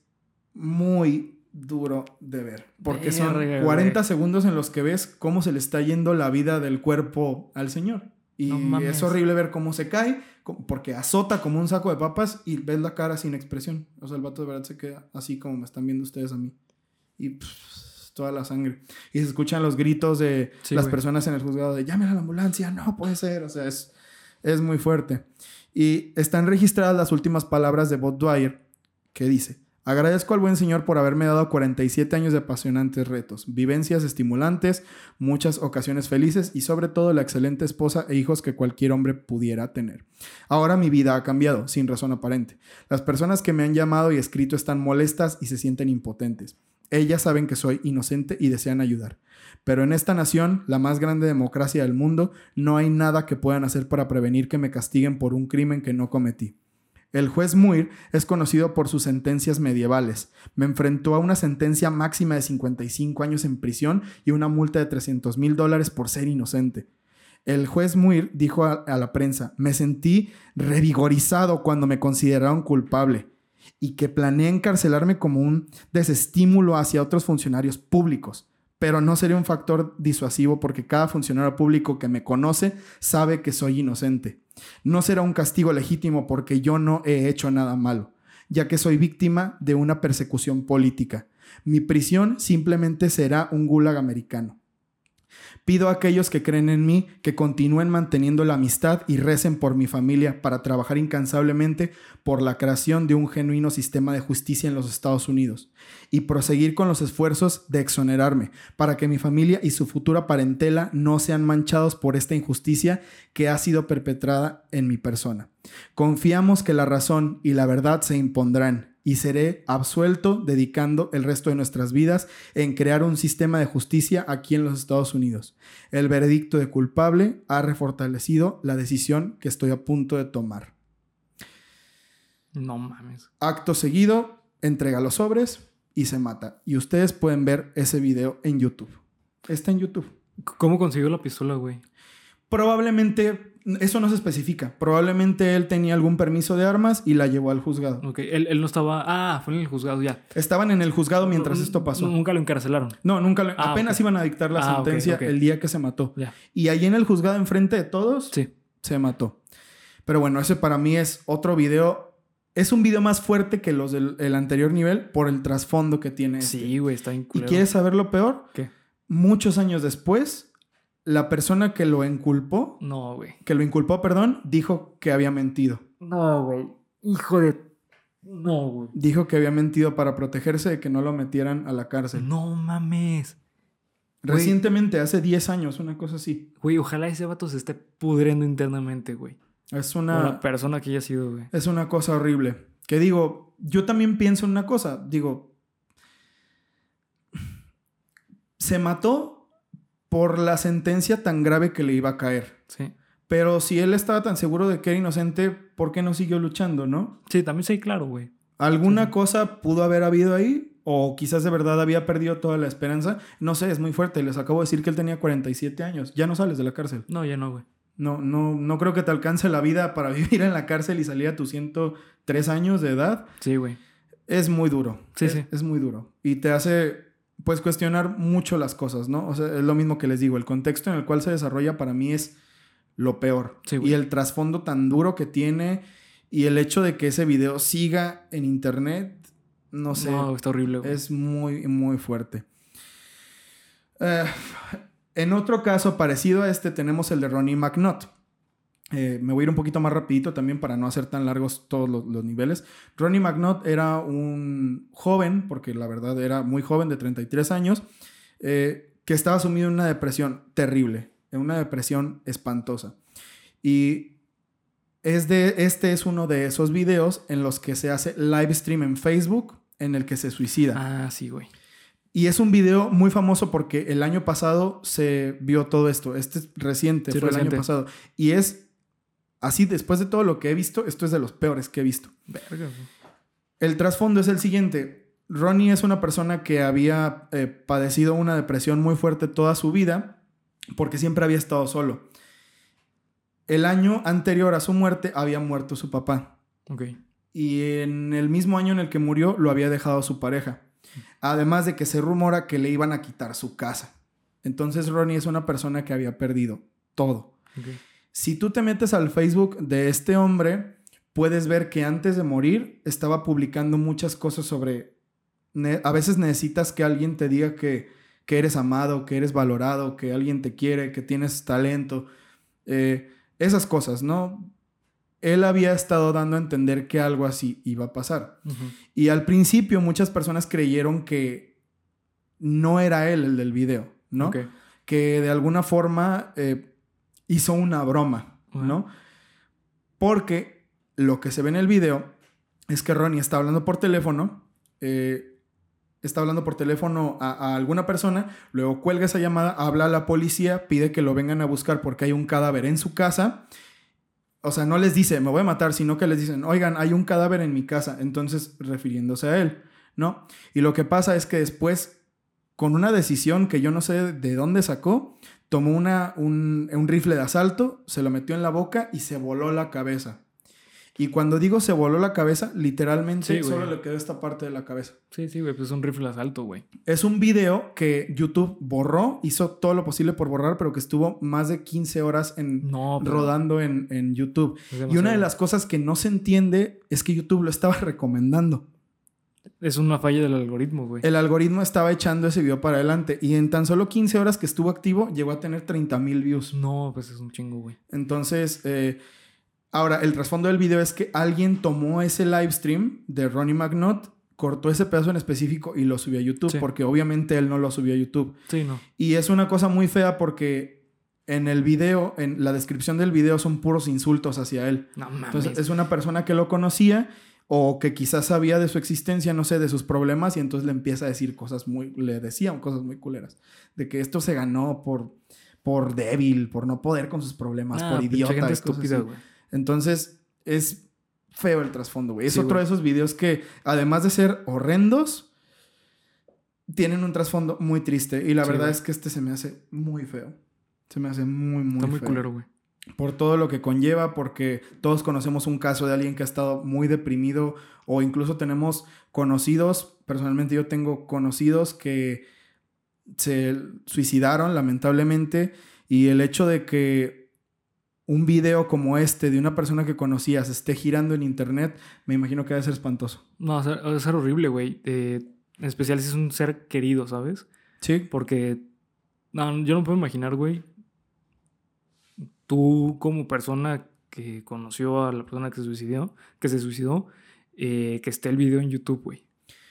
muy duro de ver, porque son 40 segundos en los que ves cómo se le está yendo la vida del cuerpo al Señor. Y es horrible ver cómo se cae, porque azota como un saco de papas y ves la cara sin expresión. O sea, el vato de verdad se queda así como me están viendo ustedes a mí. Y toda la sangre. Y se escuchan los gritos de las personas en el juzgado de llamen a la ambulancia, no puede ser. O sea, es, es muy fuerte. Y están registradas las últimas palabras de Bob Dwyer que dice, Agradezco al buen Señor por haberme dado 47 años de apasionantes retos, vivencias estimulantes, muchas ocasiones felices y sobre todo la excelente esposa e hijos que cualquier hombre pudiera tener. Ahora mi vida ha cambiado, sin razón aparente. Las personas que me han llamado y escrito están molestas y se sienten impotentes. Ellas saben que soy inocente y desean ayudar. Pero en esta nación, la más grande democracia del mundo, no hay nada que puedan hacer para prevenir que me castiguen por un crimen que no cometí. El juez Muir es conocido por sus sentencias medievales. Me enfrentó a una sentencia máxima de 55 años en prisión y una multa de 300 mil dólares por ser inocente. El juez Muir dijo a, la prensa, me sentí revigorizado cuando me consideraron culpable y que planeé encarcelarme como un desestímulo hacia otros funcionarios públicos pero no sería un factor disuasivo porque cada funcionario público que me conoce sabe que soy inocente. No será un castigo legítimo porque yo no he hecho nada malo, ya que soy víctima de una persecución política. Mi prisión simplemente será un gulag americano. Pido a aquellos que creen en mí que continúen manteniendo la amistad y recen por mi familia para trabajar incansablemente por la creación de un genuino sistema de justicia en los Estados Unidos y proseguir con los esfuerzos de exonerarme para que mi familia y su futura parentela no sean manchados por esta injusticia que ha sido perpetrada en mi persona. Confiamos que la razón y la verdad se impondrán y seré absuelto dedicando el resto de nuestras vidas en crear un sistema de justicia aquí en los Estados Unidos. El veredicto de culpable ha refortalecido la decisión que estoy a punto de tomar. No mames. Acto seguido, entrega los sobres y se mata. Y ustedes pueden ver ese video en YouTube. Está en YouTube. ¿Cómo consiguió la pistola, güey? Probablemente, eso no se especifica. Probablemente él tenía algún permiso de armas y la llevó al juzgado. Ok, él, él no estaba. Ah, fue en el juzgado ya. Estaban en el juzgado mientras esto pasó. Nunca lo encarcelaron. No, nunca. le- Ah, apenas iban a dictar la Ah, sentencia el día que se mató. Ya. Y ahí en el juzgado, enfrente de todos, Sí. se mató. Pero bueno, ese para mí es otro video. Es un video más fuerte que los del el anterior nivel por el trasfondo que tiene. este. Sí, güey, está bien ¿Y quieres saber lo peor? ¿Qué? Muchos años después, la persona que lo inculpó, No, güey. que lo inculpó, perdón, dijo que había mentido. No, güey. Hijo de. No, güey. Dijo que había mentido para protegerse de que no lo metieran a la cárcel. No mames. güey. Recientemente, hace 10 años, una cosa así. Güey, ojalá ese vato se esté pudriendo internamente, güey. Es la una, persona que haya sido, güey. es una cosa horrible. Que digo, yo también pienso en una cosa. Digo, se mató por la sentencia tan grave que le iba a caer. Sí. Pero si él estaba tan seguro de que era inocente, ¿por qué no siguió luchando, no? Sí, también sí, claro, güey. ¿Alguna Sí. cosa pudo haber habido ahí? ¿O quizás de verdad había perdido toda la esperanza? No sé, es muy fuerte. Les acabo de decir que él tenía 47 años. Ya no sales de la cárcel. No, ya no, güey. No, no, no creo que te alcance la vida para [LAUGHS] vivir en la cárcel y salir a tus 103 años de edad. Sí, güey. Es muy duro. Sí, es, sí. Es muy duro. Y te hace, pues, cuestionar mucho las cosas, ¿no? O sea, es lo mismo que les digo. El contexto en el cual se desarrolla para mí es lo peor. Sí, y el trasfondo tan duro que tiene y el hecho de que ese video siga en internet, no sé. No, está horrible, güey. Es muy, muy fuerte. Eh, en otro caso parecido a este tenemos el de Ronnie McNutt. Eh, me voy a ir un poquito más rapidito también para no hacer tan largos todos los, los niveles. Ronnie McNutt era un joven, porque la verdad era muy joven, de 33 años, eh, que estaba sumido en una depresión terrible, en una depresión espantosa. Y es de, este es uno de esos videos en los que se hace live stream en Facebook en el que se suicida. Ah, sí, güey. Y es un video muy famoso porque el año pasado se vio todo esto. Este es reciente, Sí, fue el año pasado. Y es así, después de todo lo que he visto, esto es de los peores que he visto. Verga. El trasfondo es el siguiente. Ronnie es una persona que había eh, padecido una depresión muy fuerte toda su vida porque siempre había estado solo. El año anterior a su muerte había muerto su papá Ok. y en el mismo año en el que murió lo había dejado su pareja. Además de que se rumora que le iban a quitar su casa. Entonces Ronnie es una persona que había perdido todo. Si tú te metes al Facebook de este hombre, puedes ver que antes de morir estaba publicando muchas cosas sobre... A veces necesitas que alguien te diga que, que eres amado, que eres valorado, que alguien te quiere, que tienes talento. eh, esas cosas, ¿no? Él había estado dando a entender que algo así iba a pasar. Y al principio muchas personas creyeron que no era él el del video, ¿no? Que de alguna forma eh, hizo una broma, ¿no? Porque lo que se ve en el video es que Ronnie está hablando por teléfono, eh, está hablando por teléfono a, a alguna persona, luego cuelga esa llamada, habla a la policía, pide que lo vengan a buscar porque hay un cadáver en su casa. O sea, no les dice, me voy a matar, sino que les dicen, oigan, hay un cadáver en mi casa, entonces refiriéndose a él, ¿no? Y lo que pasa es que después, con una decisión que yo no sé de dónde sacó, tomó una, un, un rifle de asalto, se lo metió en la boca y se voló la cabeza. Y cuando digo se voló la cabeza, literalmente Sí, solo le quedó esta parte de la cabeza. Sí, sí, güey. Pues es un rifle de asalto, güey. Es un video que YouTube borró, hizo todo lo posible por borrar, pero que estuvo más de 15 horas en, No, rodando en, en YouTube. Y una de las cosas que no se entiende es que YouTube lo estaba [LAUGHS] recomendando. Es una falla del algoritmo, güey. El algoritmo estaba echando ese video para adelante y en tan solo 15 horas que estuvo activo llegó a tener 30 mil views. No, pues es un chingo, güey. Entonces, eh, ahora el trasfondo del video es que alguien tomó ese live stream de Ronnie McNutt, cortó ese pedazo en específico y lo subió a YouTube, Sí. porque obviamente él no lo subió a YouTube. Sí, no. Y es una cosa muy fea porque en el video, en la descripción del video son puros insultos hacia él. No mames. Entonces es una persona que lo conocía o que quizás sabía de su existencia, no sé, de sus problemas y entonces le empieza a decir cosas muy, le decían cosas muy culeras, de que esto se ganó por, por débil, por no poder con sus problemas, Ah, por idiota. gente estúpida, güey. Entonces, es feo el trasfondo, güey. Es Sí, otro de esos videos que, además de ser horrendos, tienen un trasfondo muy triste. Y la Sí, verdad es que este se me hace muy feo. Se me hace muy, muy Está muy culero, güey. Por todo lo que conlleva, porque todos conocemos un caso de alguien que ha estado muy deprimido o incluso tenemos conocidos, personalmente yo tengo conocidos que se suicidaron lamentablemente y el hecho de que un video como este de una persona que conocías esté girando en internet, me imagino que debe ser espantoso. No, a ser horrible, güey. Eh, en especial si es un ser querido, ¿sabes? Sí. Porque no, yo no puedo imaginar, güey. Tú como persona que conoció a la persona que se suicidó, que se suicidó, eh, que esté el video en YouTube, güey.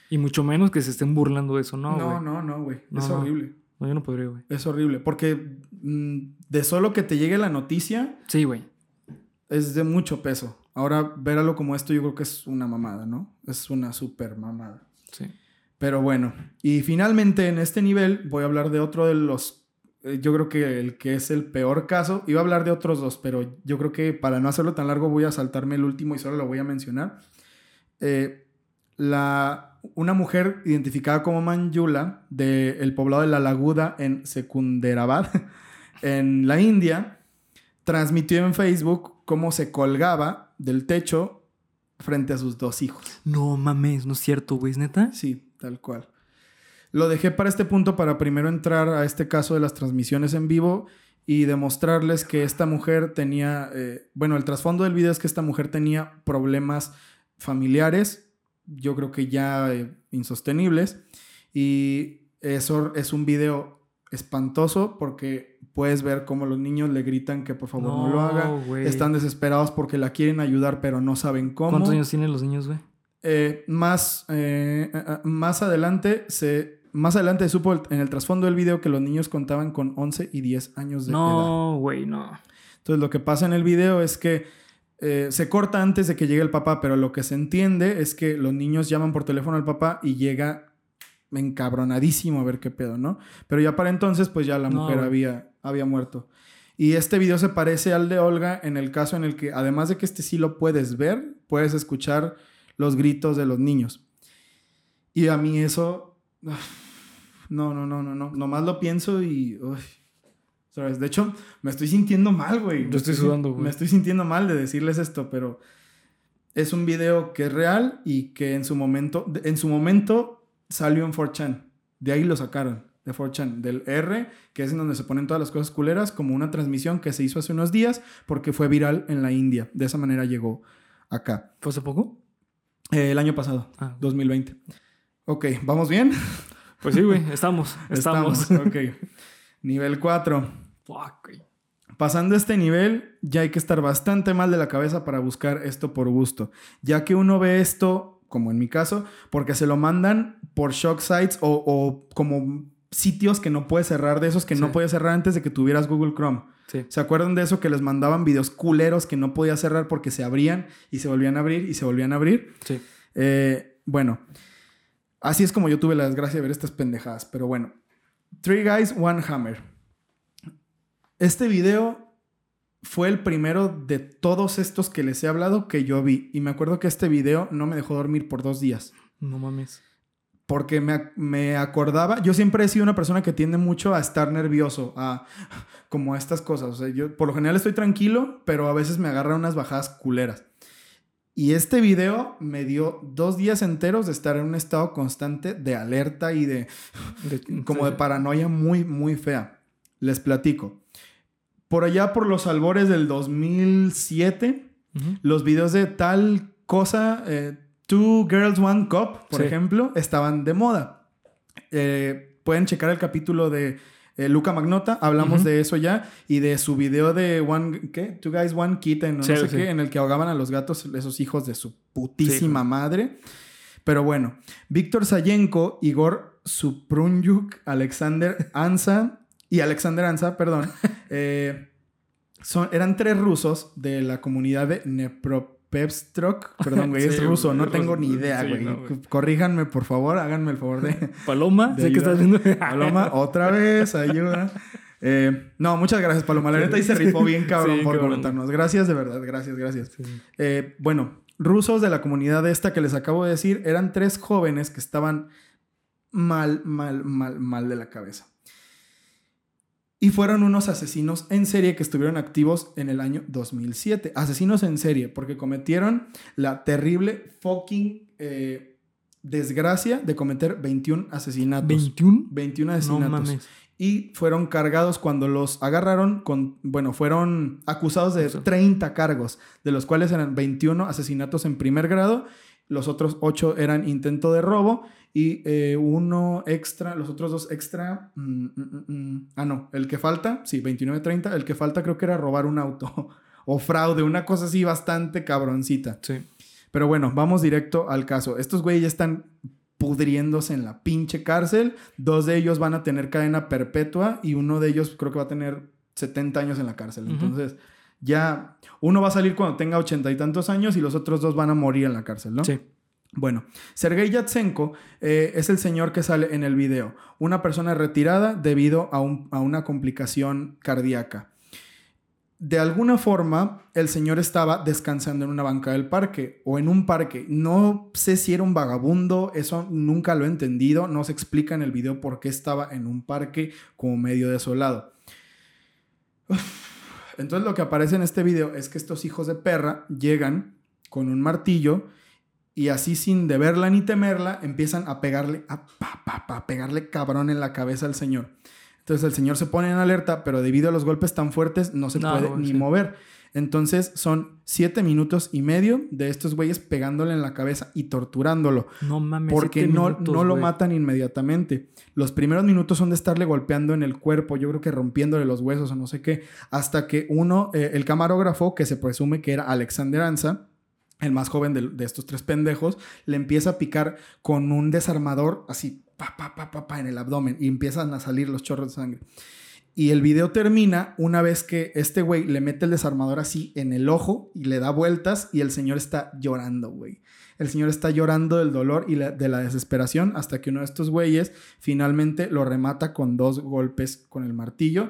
Y mucho menos que se estén burlando de eso, no, No, no, no, güey. No, es no. horrible. No, yo no podría, güey. Es horrible. Porque mm, de solo que te llegue la noticia, Sí, güey. es de mucho peso. Ahora, verlo como esto, yo creo que es una mamada, ¿no? Es una super mamada. Sí. Pero bueno, y finalmente en este nivel voy a hablar de otro de los, yo creo que el que es el peor caso, iba a hablar de otros dos, pero yo creo que para no hacerlo tan largo voy a saltarme el último y solo lo voy a mencionar. Eh, la, una mujer identificada como Manjula del poblado de La Laguda en Secunderabad, [LAUGHS] en la India, transmitió en Facebook cómo se colgaba del techo frente a sus dos hijos. No mames, no es cierto, güey, ¿es neta? Sí, tal cual. Lo dejé para este punto para primero entrar a este caso de las transmisiones en vivo y demostrarles que esta mujer tenía, eh, bueno, el trasfondo del video es que esta mujer tenía problemas familiares, yo creo que ya eh, insostenibles, y eso es un video espantoso porque puedes ver cómo los niños le gritan que por favor no, lo haga, están desesperados porque la quieren ayudar pero no saben cómo. ¿Cuántos años tienen los niños, güey? Eh, más, más adelante se más adelante se supo el- en el trasfondo del video que los niños contaban con 11 y 10 años de edad. No, güey, no. Entonces lo que pasa en el video es que eh, se corta antes de que llegue el papá, pero lo que se entiende es que los niños llaman por teléfono al papá y llega encabronadísimo a ver qué pedo, ¿no? Pero ya para entonces pues ya la No, mujer había, había muerto. Y este video se parece al de Olga en el caso en el que además de que este sí lo puedes ver, puedes escuchar los gritos de los niños. Y a mí eso... No, no, no, no, no. Nomás lo pienso y... uy. ¿Sabes? De hecho, me estoy sintiendo mal, güey. Yo estoy sudando, güey. Me estoy sintiendo mal de decirles esto, pero es un video que es real y que en su momento, en su momento salió en 4chan. De ahí lo sacaron, de 4chan, del R, que es en donde se ponen todas las cosas culeras, como una transmisión que se hizo hace unos días porque fue viral en la India. De esa manera llegó acá. ¿Fue hace poco? Eh, el año pasado, Ah. 2020. Ok, ¿vamos bien? Pues sí, güey, estamos. [LAUGHS] Estamos. ok. Nivel 4. Fuck. Pasando este nivel, ya hay que estar bastante mal de la cabeza para buscar esto por gusto, ya que uno ve esto, como en mi caso, porque se lo mandan por shock sites o, o como sitios que no puedes cerrar, de esos que no podías cerrar antes de que tuvieras Google Chrome. Sí. ¿Se acuerdan de eso que les mandaban videos culeros que no podías cerrar porque se abrían y se volvían a abrir y se volvían a abrir? Sí. Eh, bueno, así es como yo tuve la desgracia de ver estas pendejadas. Pero bueno, Three Guys, One Hammer. Este video fue el primero de todos estos que les he hablado que yo vi. Y me acuerdo que este video no me dejó dormir por dos días. No mames. Porque me, me acordaba, yo siempre he sido una persona que tiende mucho a estar nervioso, a como a estas cosas. O sea, yo por lo general estoy tranquilo, pero a veces me agarran unas bajadas culeras. Y este video me dio dos días enteros de estar en un estado constante de alerta y de De- [LAUGHS] como de paranoia muy, muy fea. Les platico. Por allá por los albores del 2007, Ujú. los videos de tal cosa, eh, Two Girls One Cup, por Sí. ejemplo, estaban de moda. Eh, pueden checar el capítulo de eh, Luca Magnota, hablamos de eso ya, y de su video de One, ¿qué? Two Guys One Kitten, o Sí, no sé sí. qué, en el que ahogaban a los gatos, esos hijos de su putísima madre. Pero bueno, Víctor Sayenko, Igor Suprunyuk, Alexander Ansa y Alexander Ansa, perdón, [LAUGHS] eh, son, eran tres rusos de la comunidad de Nepro- Pepstrok. Perdón, güey, [LAUGHS] es ruso, no tengo ruso. ni idea, Sí, güey. no, güey. Corríjanme, por favor, háganme el favor de. Paloma, de sé que ayudar. estás viendo. [LAUGHS] Paloma, otra vez, ayuda. Eh, no, muchas gracias, Paloma. La neta ahí se rifó bien [LAUGHS] cabrón Sí, por cabrón. comentarnos. Gracias, de verdad, gracias, gracias. Eh, bueno, rusos de la comunidad esta que les acabo de decir eran tres jóvenes que estaban mal, mal, mal, mal de la cabeza. Y fueron unos asesinos en serie que estuvieron activos en el año 2007. Asesinos en serie, porque cometieron la terrible fucking eh, desgracia de cometer 21 asesinatos. 21. 21 No asesinatos mames. y fueron cargados cuando los agarraron con, bueno, fueron acusados de Eso. 30 cargos, de los cuales eran 21 asesinatos en primer grado, los otros 8 eran intento de robo y eh, uno extra, los otros dos extra, mm, mm, mm, ah no, el que falta, sí, 29, 30, el que falta creo que era robar un auto [LAUGHS] o fraude, una cosa así bastante cabroncita. Sí. Pero bueno, vamos directo al caso. Estos güeyes ya están pudriéndose en la pinche cárcel. Dos de ellos van a tener cadena perpetua y uno de ellos creo que va a tener 70 años en la cárcel. Entonces, ya uno va a salir cuando tenga ochenta y tantos años y los otros dos van a morir en la cárcel, ¿no? Sí. Bueno, Sergei Yatsenko eh, es el señor que sale en el video, una persona retirada debido a, un- a una complicación cardíaca. De alguna forma, el señor estaba descansando en una banca del parque o en un parque. No sé si era un vagabundo, eso nunca lo he entendido. No se explica en el video por qué estaba en un parque como medio desolado. Entonces lo que aparece en este video es que estos hijos de perra llegan con un martillo y así sin deberla ni temerla empiezan a pegarle, a, pa, pa, pa, pegarle cabrón en la cabeza al señor. Entonces el señor se pone en alerta, pero debido a los golpes tan fuertes no se No, puede ni mover. Entonces son siete minutos y medio de estos güeyes pegándole en la cabeza y torturándolo. No mames. Porque no, minutos, no lo matan inmediatamente. Los primeros minutos son de estarle golpeando en el cuerpo, yo creo que rompiéndole los huesos o no sé qué, hasta que uno, eh, el camarógrafo, que se presume que era Alexander Anza, el más joven de, estos tres pendejos, le empieza a picar con un desarmador así, pa, pa, pa, pa, pa, en el abdomen y empiezan a salir los chorros de sangre. Y el video termina una vez que este güey le mete el desarmador así en el ojo y le da vueltas y el señor está llorando, güey. El señor está llorando del dolor y de la desesperación hasta que uno de estos güeyes finalmente lo remata con dos golpes con el martillo.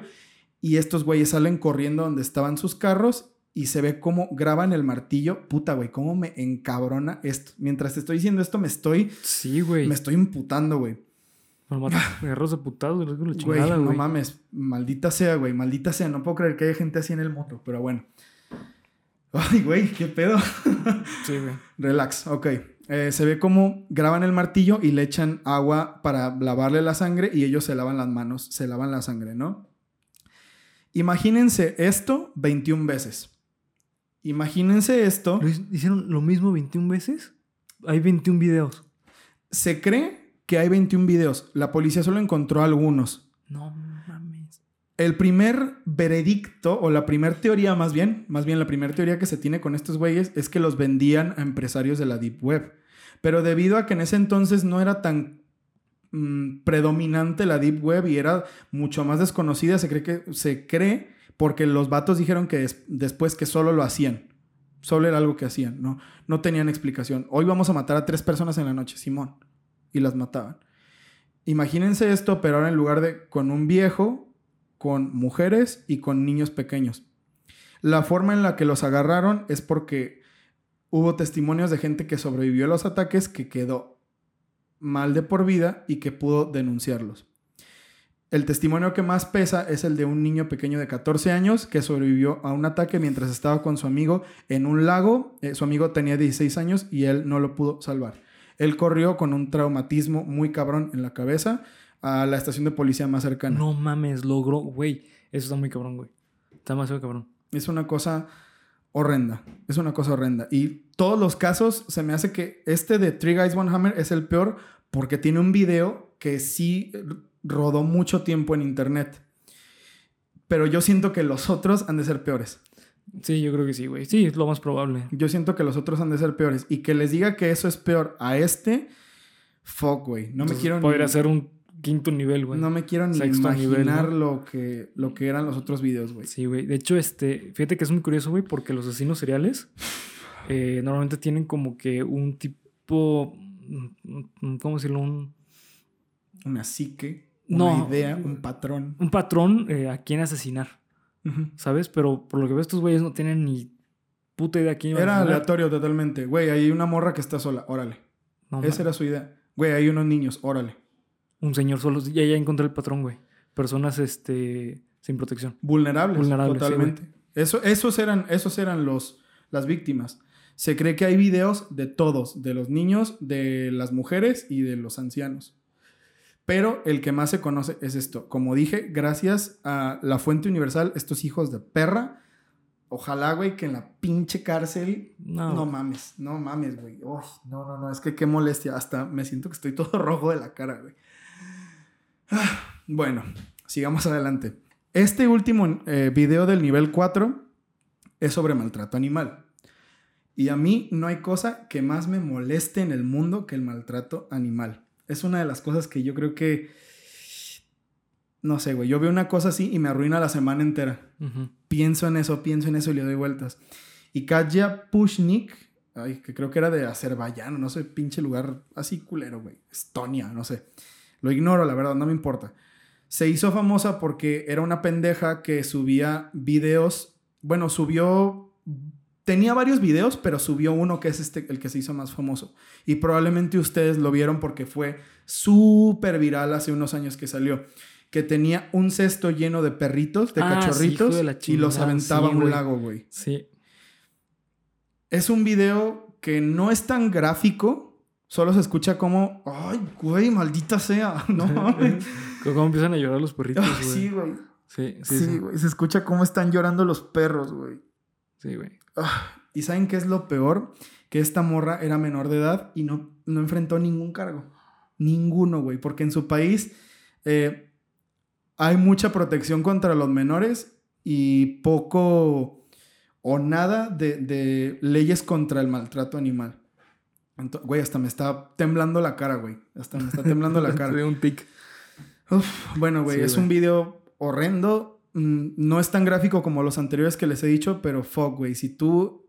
Y estos güeyes salen corriendo donde estaban sus carros y se ve cómo graban el martillo. Puta, güey, cómo me encabrona esto. Mientras te estoy diciendo esto, me estoy, Sí, güey. me estoy imputando, güey. Me mata agarros de putados, güey. no mames. Maldita sea, güey. Maldita sea. No puedo creer que haya gente así en el moto, pero bueno. Ay, güey, qué pedo. [LAUGHS] Sí, güey. Relax, ok. Eh, se ve como graban el martillo y le echan agua para lavarle la sangre y ellos se lavan las manos, se lavan la sangre, ¿no? Imagínense esto 21 veces. Imagínense esto. ¿Lo hic- ¿Hicieron lo mismo 21 veces? Hay 21 videos. Se cree que hay 21 videos. La policía solo encontró algunos. No mames. El primer veredicto, o la primera teoría más bien, más bien la primera teoría que se tiene con estos güeyes es que los vendían a empresarios de la Deep Web. Pero debido a que en ese entonces no era tan mm, predominante la Deep Web y era mucho más desconocida, se cree que se cree porque los vatos dijeron que des- después que solo lo hacían. Solo era algo que hacían, ¿no? No tenían explicación. Hoy vamos a matar a tres personas en la noche, Simón. Y las mataban. Imagínense esto, pero ahora en lugar de con un viejo, con mujeres y con niños pequeños. La forma en la que los agarraron es porque hubo testimonios de gente que sobrevivió a los ataques, que quedó mal de por vida y que pudo denunciarlos. El testimonio que más pesa es el de un niño pequeño de 14 años que sobrevivió a un ataque mientras estaba con su amigo en un lago. Eh, su amigo tenía 16 años y él no lo pudo salvar. Él corrió con un traumatismo muy cabrón en la cabeza a la estación de policía más cercana. No mames, logró. Güey, eso está muy cabrón, güey. Está demasiado cabrón. Es una cosa horrenda. Es una cosa horrenda. Y todos los casos se me hace que este de Three Guys One Hammer es el peor porque tiene un video que sí rodó mucho tiempo en internet. Pero yo siento que los otros han de ser peores. Sí, yo creo que sí, güey. Sí, es lo más probable. Yo siento que los otros han de ser peores. Y que les diga que eso es peor a este, fuck, güey. No me Entonces, quiero Podría ni, ser un quinto nivel, güey. no me quiero ni Sexto imaginar lo, que, lo que eran los otros videos, güey. Sí, güey. De hecho, este, fíjate que es muy curioso, güey, porque los asesinos seriales eh, normalmente tienen como que un tipo, mm, ¿cómo decirlo? Un, Una psique, No. una idea, un patrón. un patrón eh, a quién asesinar. ¿sabes? Pero por lo que veo estos güeyes no tienen ni puta idea quién Era aleatorio totalmente. Güey, hay una morra que está sola, órale. No, Esa era su idea. Güey, hay unos niños, órale. Un señor solo, ya, ya encontré el patrón, güey. Personas, este, sin protección. Vulnerables, Vulnerables, sí, totalmente. Eso, esos eran, esos eran los, las víctimas. Se cree que hay videos de todos, de los niños, de las mujeres y de los ancianos. Pero el que más se conoce es esto. Como dije, gracias a la fuente universal, estos hijos de perra, ojalá, güey, que en la pinche cárcel No, No mames, no mames, güey. Uy, no, no, no, es que qué molestia. Hasta me siento que estoy todo [LAUGHS] rojo de la cara, güey. Ah, Bueno, sigamos adelante. Este último eh, video del nivel 4 es sobre maltrato animal. Y a mí no hay cosa que más me moleste en el mundo que el maltrato animal. Es una de las cosas que yo creo que... No sé, güey. Yo veo una cosa así y me arruina la semana entera pienso en eso, pienso en eso y le doy vueltas. Y Katja Pushnik, ay, que creo que era de Azerbaiyán, no sé, pinche lugar así culero, güey. Estonia, no sé. Lo ignoro, la verdad, no me importa. Se hizo famosa porque era una pendeja que subía videos, bueno, subió, tenía varios videos, pero subió uno que es este, el que se hizo más famoso. Y probablemente ustedes lo vieron porque fue súper viral hace unos años que salió. Que tenía un cesto lleno de perritos, de Ah, sí, cachorritos, de y los aventaba sí, a un lago, güey. Sí. Es un video que no es tan gráfico, solo se escucha como, ay, güey, maldita sea, [LAUGHS] no. [LAUGHS] ¿Cómo empiezan a llorar los perritos, sí, güey. Sí, sí, Sí, sí. güey, se escucha cómo están llorando los perros, güey. Sí, güey. Ah, ¿Y saben qué es lo peor? Que esta morra era menor de edad y no, no enfrentó ningún cargo. Ninguno, güey. Porque en su país eh, hay mucha protección contra los menores y poco o nada de, de leyes contra el maltrato animal. Güey, hasta me está temblando la cara, güey. Hasta me está temblando la [LAUGHS] cara. De un tic. Uf, bueno, güey, Sí, es güey. un video horrendo. Mm, No es tan gráfico como los anteriores que les he dicho, pero fuck, güey. Si tú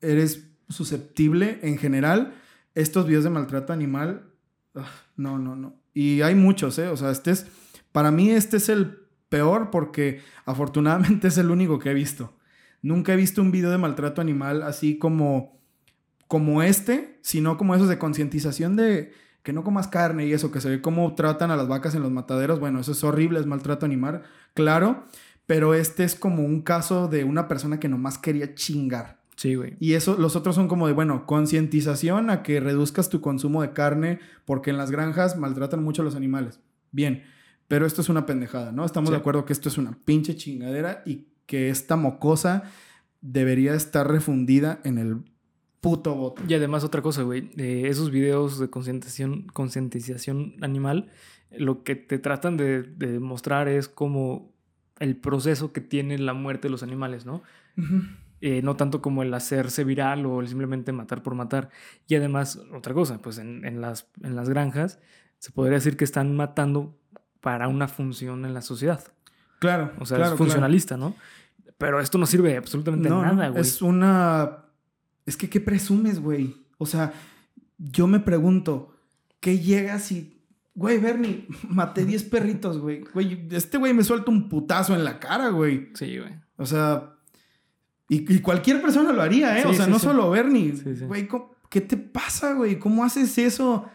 eres susceptible en general, estos videos de maltrato animal, ah, no, no, no. Y hay muchos, ¿eh? O sea, este es, para mí este es el peor porque afortunadamente [LAUGHS] es el único que he visto. Nunca he visto un video de maltrato animal así como, como este, sino como esos de concientización de que no comas carne y eso, que se ve cómo tratan a las vacas en los mataderos. Bueno, eso es horrible, es maltrato animal, claro. Pero este es como un caso de una persona que nomás quería chingar. Sí, güey. Y eso, los otros son como de, bueno, concientización a que reduzcas tu consumo de carne, porque en las granjas maltratan mucho a los animales. Bien, pero esto es una pendejada, ¿no? Estamos Sí. de acuerdo que esto es una pinche chingadera y que esta mocosa debería estar refundida en el puto bote. Y además otra cosa, güey, eh, esos videos de concientización, concientización animal, lo que te tratan de, de demostrar es como el proceso que tiene la muerte de los animales, ¿no? Eh, no tanto como el hacerse viral o el simplemente matar por matar. Y además, otra cosa, pues en, en las, en las granjas se podría decir que están matando para una función en la sociedad. Claro. O sea, claro, es funcionalista, ¿no? Pero esto no sirve absolutamente no, nada, güey. Es una... Es que, ¿qué presumes, güey? O sea, yo me pregunto, ¿qué llegas y... Güey, Bernie, [LAUGHS] maté 10 perritos, güey. Güey, este güey me suelta un putazo en la cara, güey. Sí, güey. O sea, y, y cualquier persona lo haría, ¿eh? Sí, o sea, sí, no sí. solo Bernie. Sí, sí. Güey, ¿cómo- ¿qué te pasa, güey? ¿Cómo haces eso?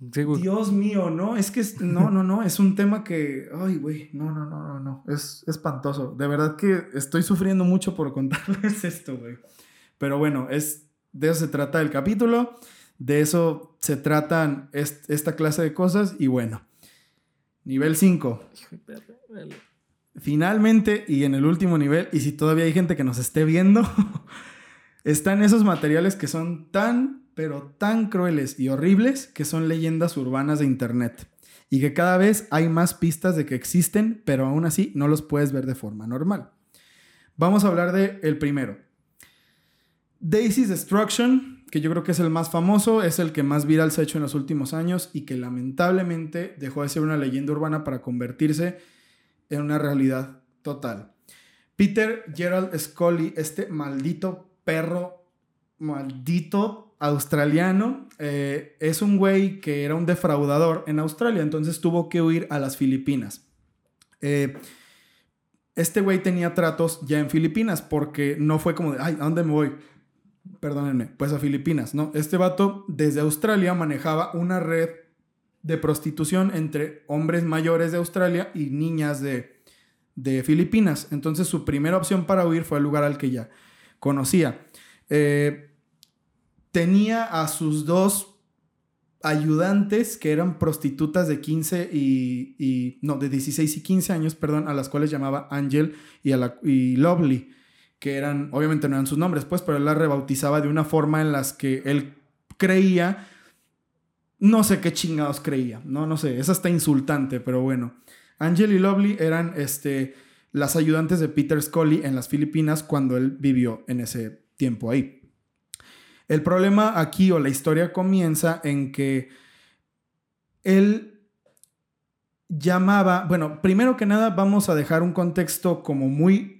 Dios mío, ¿no? Es que es- no, no, no, es un tema que, ay, güey, no, no, no, no, no, es espantoso. De verdad que estoy sufriendo mucho por contarles [LAUGHS] esto, güey. Pero bueno, es, de eso se trata el capítulo, de eso se tratan est- esta clase de cosas y bueno, nivel 5. Hijo de perra, dale. Finalmente, y en el último nivel, y si todavía hay gente que nos esté viendo, [LAUGHS] están esos materiales que son tan, pero tan crueles y horribles que son leyendas urbanas de Internet. Y que cada vez hay más pistas de que existen, pero aún así no los puedes ver de forma normal. Vamos a hablar de el primero. Daisy's Destruction, que yo creo que es el más famoso, es el que más viral se ha hecho en los últimos años y que lamentablemente dejó de ser una leyenda urbana para convertirse en una realidad total. Peter Gerald Scully, este maldito perro maldito australiano. eh, es un güey que era un defraudador en Australia, entonces tuvo que huir a las Filipinas. Eh, este güey tenía tratos ya en Filipinas porque no fue como de, ay, ¿a dónde me voy? Perdónenme, pues a Filipinas, ¿no? Este vato desde Australia manejaba una red de prostitución entre hombres mayores de Australia y niñas de, de Filipinas. Entonces su primera opción para huir fue el lugar al que ya conocía. Eh, tenía a sus dos ayudantes que eran prostitutas de 15 y, y- no, de 16 y 15 años, perdón, a las cuales llamaba Angel y, a la, y Lovely, que eran, obviamente no eran sus nombres, pues, pero él las rebautizaba de una forma en las que él creía, no sé qué chingados creía, no, no sé, es hasta insultante, pero bueno. Angel y Lovely eran, este, las ayudantes de Peter Scully en las Filipinas cuando él vivió en ese tiempo ahí. El problema aquí o la historia comienza en que él llamaba, bueno, primero que nada vamos a dejar un contexto como muy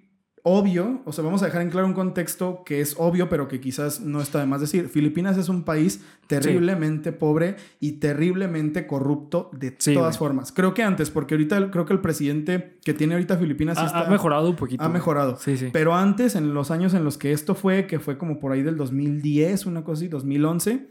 obvio, o sea, vamos a dejar en claro un contexto que es obvio, pero que quizás no está de más decir. Filipinas es un país terriblemente pobre y terriblemente corrupto de Sí, todas güey. formas. Creo que antes, porque ahorita creo que el presidente que tiene ahorita Filipinas Ha, está- ha mejorado un poquito. ha mejorado. Sí, sí. Pero antes, en los años en los que esto fue, que fue como por ahí del 2010, una cosa así, 2011,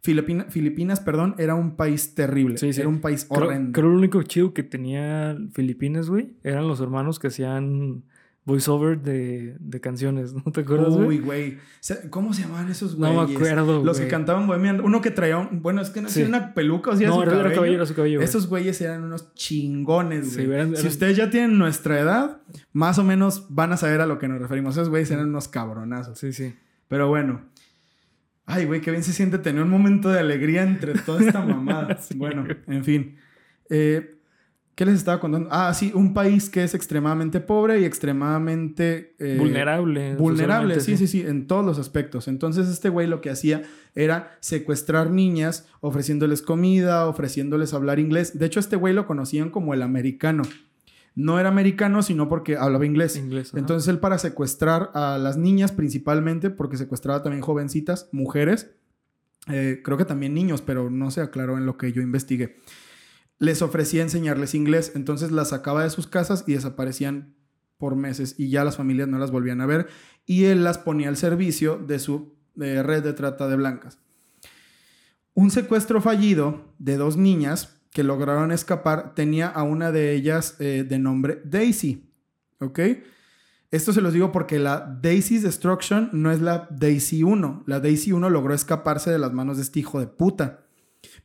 Filipina- Filipinas, perdón, era un país terrible. Sí, sí. Era un país Creo, horrendo. creo lo único chido que tenía Filipinas, güey, eran los hermanos que hacían voiceover de, de canciones, [LAUGHS] ¿no te acuerdas? Uy, güey. Sea, ¿Cómo se llamaban esos No güeyes? me acuerdo, Los que cantaban Bohemian. Uno que traía un... Bueno, es que no Sí. era una peluca o si era no, su era, cabello. cabello, era su cabello. güey. Esos güeyes eran unos chingones, Sí, güey. eran- Si ustedes ya tienen nuestra edad, más o menos van a saber a lo que nos referimos. Esos güeyes eran unos cabronazos. Sí, sí. Pero bueno. Ay, güey, qué bien se siente tener un momento de alegría entre toda esta [LAUGHS] mamada. Sí, bueno, en fin. Eh, ¿Qué les estaba contando? Ah, sí, un país que es extremadamente pobre y extremadamente... eh, vulnerable. Vulnerable, sí, sí, sí, en todos los aspectos. Entonces este güey lo que hacía era secuestrar niñas, ofreciéndoles comida, ofreciéndoles hablar inglés. De hecho, este güey lo conocían como el americano. No era americano, sino porque hablaba inglés. Entonces él para secuestrar a las niñas principalmente, porque secuestraba también jovencitas, mujeres, eh, creo que también niños, pero no se aclaró en lo que yo investigué, les ofrecía enseñarles inglés, entonces las sacaba de sus casas y desaparecían por meses y ya las familias no las volvían a ver y él las ponía al servicio de su red de trata de blancas. Un secuestro fallido de dos niñas que lograron escapar tenía a una de ellas eh, de nombre Daisy. ¿Ok? Esto se los digo porque la Daisy's Destruction no es la Daisy 1. La Daisy 1 logró escaparse de las manos de este hijo de puta.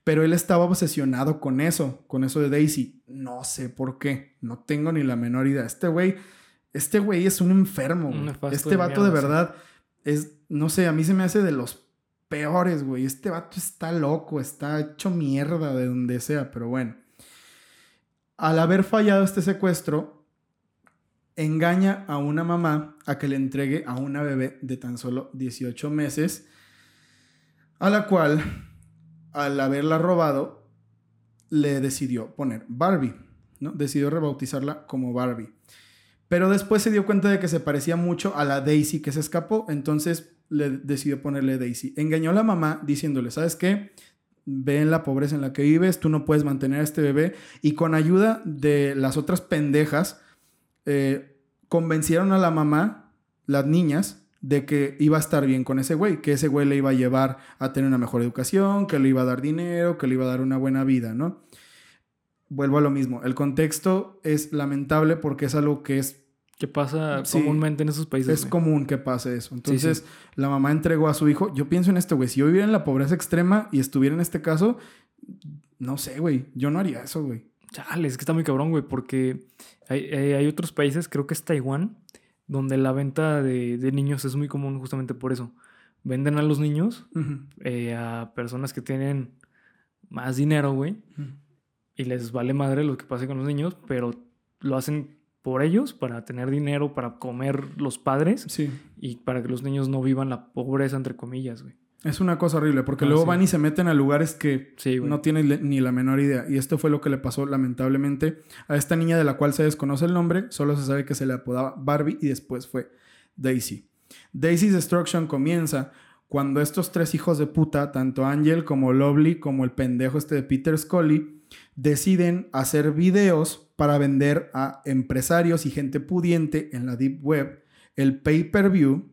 Pero él estaba obsesionado con eso, con eso de Daisy. No sé por qué. No tengo ni la menor idea. Este güey, este güey es un enfermo. Güey. Este vato de mierda, verdad es, no sé, a mí se me hace de los peores, güey. Este vato está loco, está hecho mierda de donde sea, pero bueno. Al haber fallado este secuestro, engaña a una mamá a que le entregue a una bebé de tan solo 18 meses, a la cual, al haberla robado, le decidió poner Barbie, ¿no? Decidió rebautizarla como Barbie. Pero después se dio cuenta de que se parecía mucho a la Daisy que se escapó, entonces le decidió ponerle Daisy. Engañó a la mamá diciéndole, ¿sabes qué? Ve en la pobreza en la que vives, tú no puedes mantener a este bebé. Y con ayuda de las otras pendejas, eh, convencieron a la mamá, las niñas, de que iba a estar bien con ese güey, que ese güey le iba a llevar a tener una mejor educación, que le iba a dar dinero, que le iba a dar una buena vida, ¿no? Vuelvo a lo mismo, el contexto es lamentable porque es algo que es, ¿Qué pasa Sí. comúnmente en esos países? es güey? común que pase eso. Entonces, sí. la mamá entregó a su hijo, yo pienso en esto, güey, si yo viviera en la pobreza extrema y estuviera en este caso, no sé, güey, yo no haría eso, güey. Chale, es que está muy cabrón, güey, porque hay, hay- hay otros países, creo que es Taiwán, donde la venta de, de niños es muy común justamente por eso. Venden a los niños eh, a personas que tienen más dinero, güey, y les vale madre lo que pase con los niños, pero lo hacen por ellos, para tener dinero, para comer los padres Sí. y para que los niños no vivan la pobreza, entre comillas, güey. Es una cosa horrible, porque Ah, luego sí. van y se meten a lugares que Sí, no tienen ni la menor idea. Y esto fue lo que le pasó, lamentablemente, a esta niña de la cual se desconoce el nombre. Solo se sabe que se le apodaba Barbie y después fue Daisy. Daisy's Destruction comienza cuando estos tres hijos de puta, tanto Angel como Lovely como el pendejo este de Peter Scully, deciden hacer videos para vender a empresarios y gente pudiente en la Deep Web el pay-per-view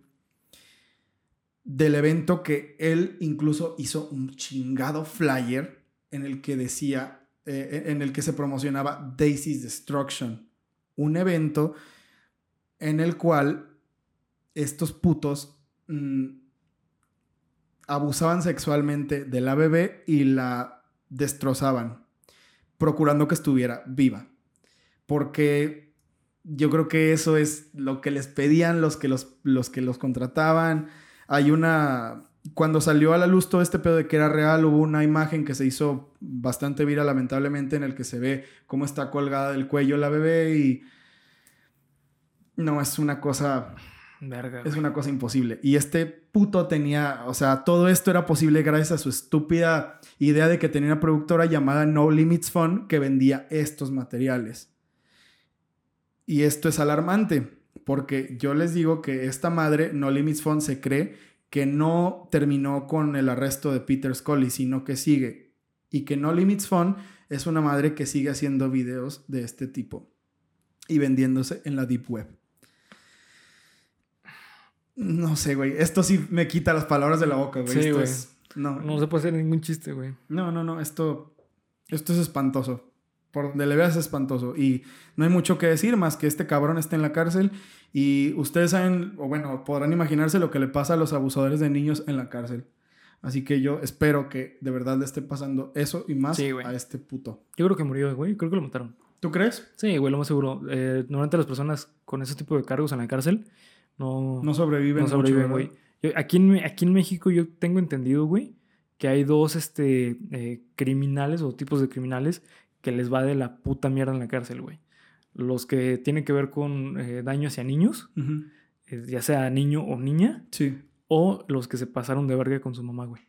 del evento que él incluso hizo un chingado flyer en el que decía, eh, en el que se promocionaba Daisy's Destruction, un evento en el cual estos putos mm, abusaban sexualmente de la bebé y la destrozaban, procurando que estuviera viva. Porque yo creo que eso es lo que les pedían los que los, los que los contrataban. Hay una... Cuando salió a la luz todo este pedo de que era real, hubo una imagen que se hizo bastante viral, lamentablemente, en el que se ve cómo está colgada del cuello la bebé y... No, es una cosa Verga. es una cosa imposible. Y este puto tenía, o sea, todo esto era posible gracias a su estúpida idea de que tenía una productora llamada No Limits Fun que vendía estos materiales. Y esto es alarmante, porque yo les digo que esta madre, No Limits Fun, se cree que no terminó con el arresto de Peter Scully, sino que sigue. Y que No Limits Fun es una madre que sigue haciendo videos de este tipo y vendiéndose en la Deep Web. No sé, güey. Esto sí me quita las palabras de la boca, güey. Sí, esto güey. es. No, No se puede hacer ningún chiste, güey. no, no, no. Esto, esto es espantoso. Por donde le veas es espantoso. Y no hay mucho que decir más que este cabrón está en la cárcel. Y ustedes saben, o bueno, podrán imaginarse lo que le pasa a los abusadores de niños en la cárcel. Así que yo espero que de verdad le esté pasando eso y más Sí, a este puto. Yo creo que murió, güey. Creo que lo mataron. ¿Tú crees? Sí, güey, lo más seguro. Eh, normalmente las personas con ese tipo de cargos en la cárcel no, No sobreviven. no sobreviven, güey. Aquí en, aquí en México yo tengo entendido, güey, que hay dos este, eh, criminales o tipos de criminales que les va de la puta mierda en la cárcel, güey. Los que tienen que ver con eh, daño hacia niños, eh, ya sea niño o niña, Sí. o los que se pasaron de verga con su mamá, güey.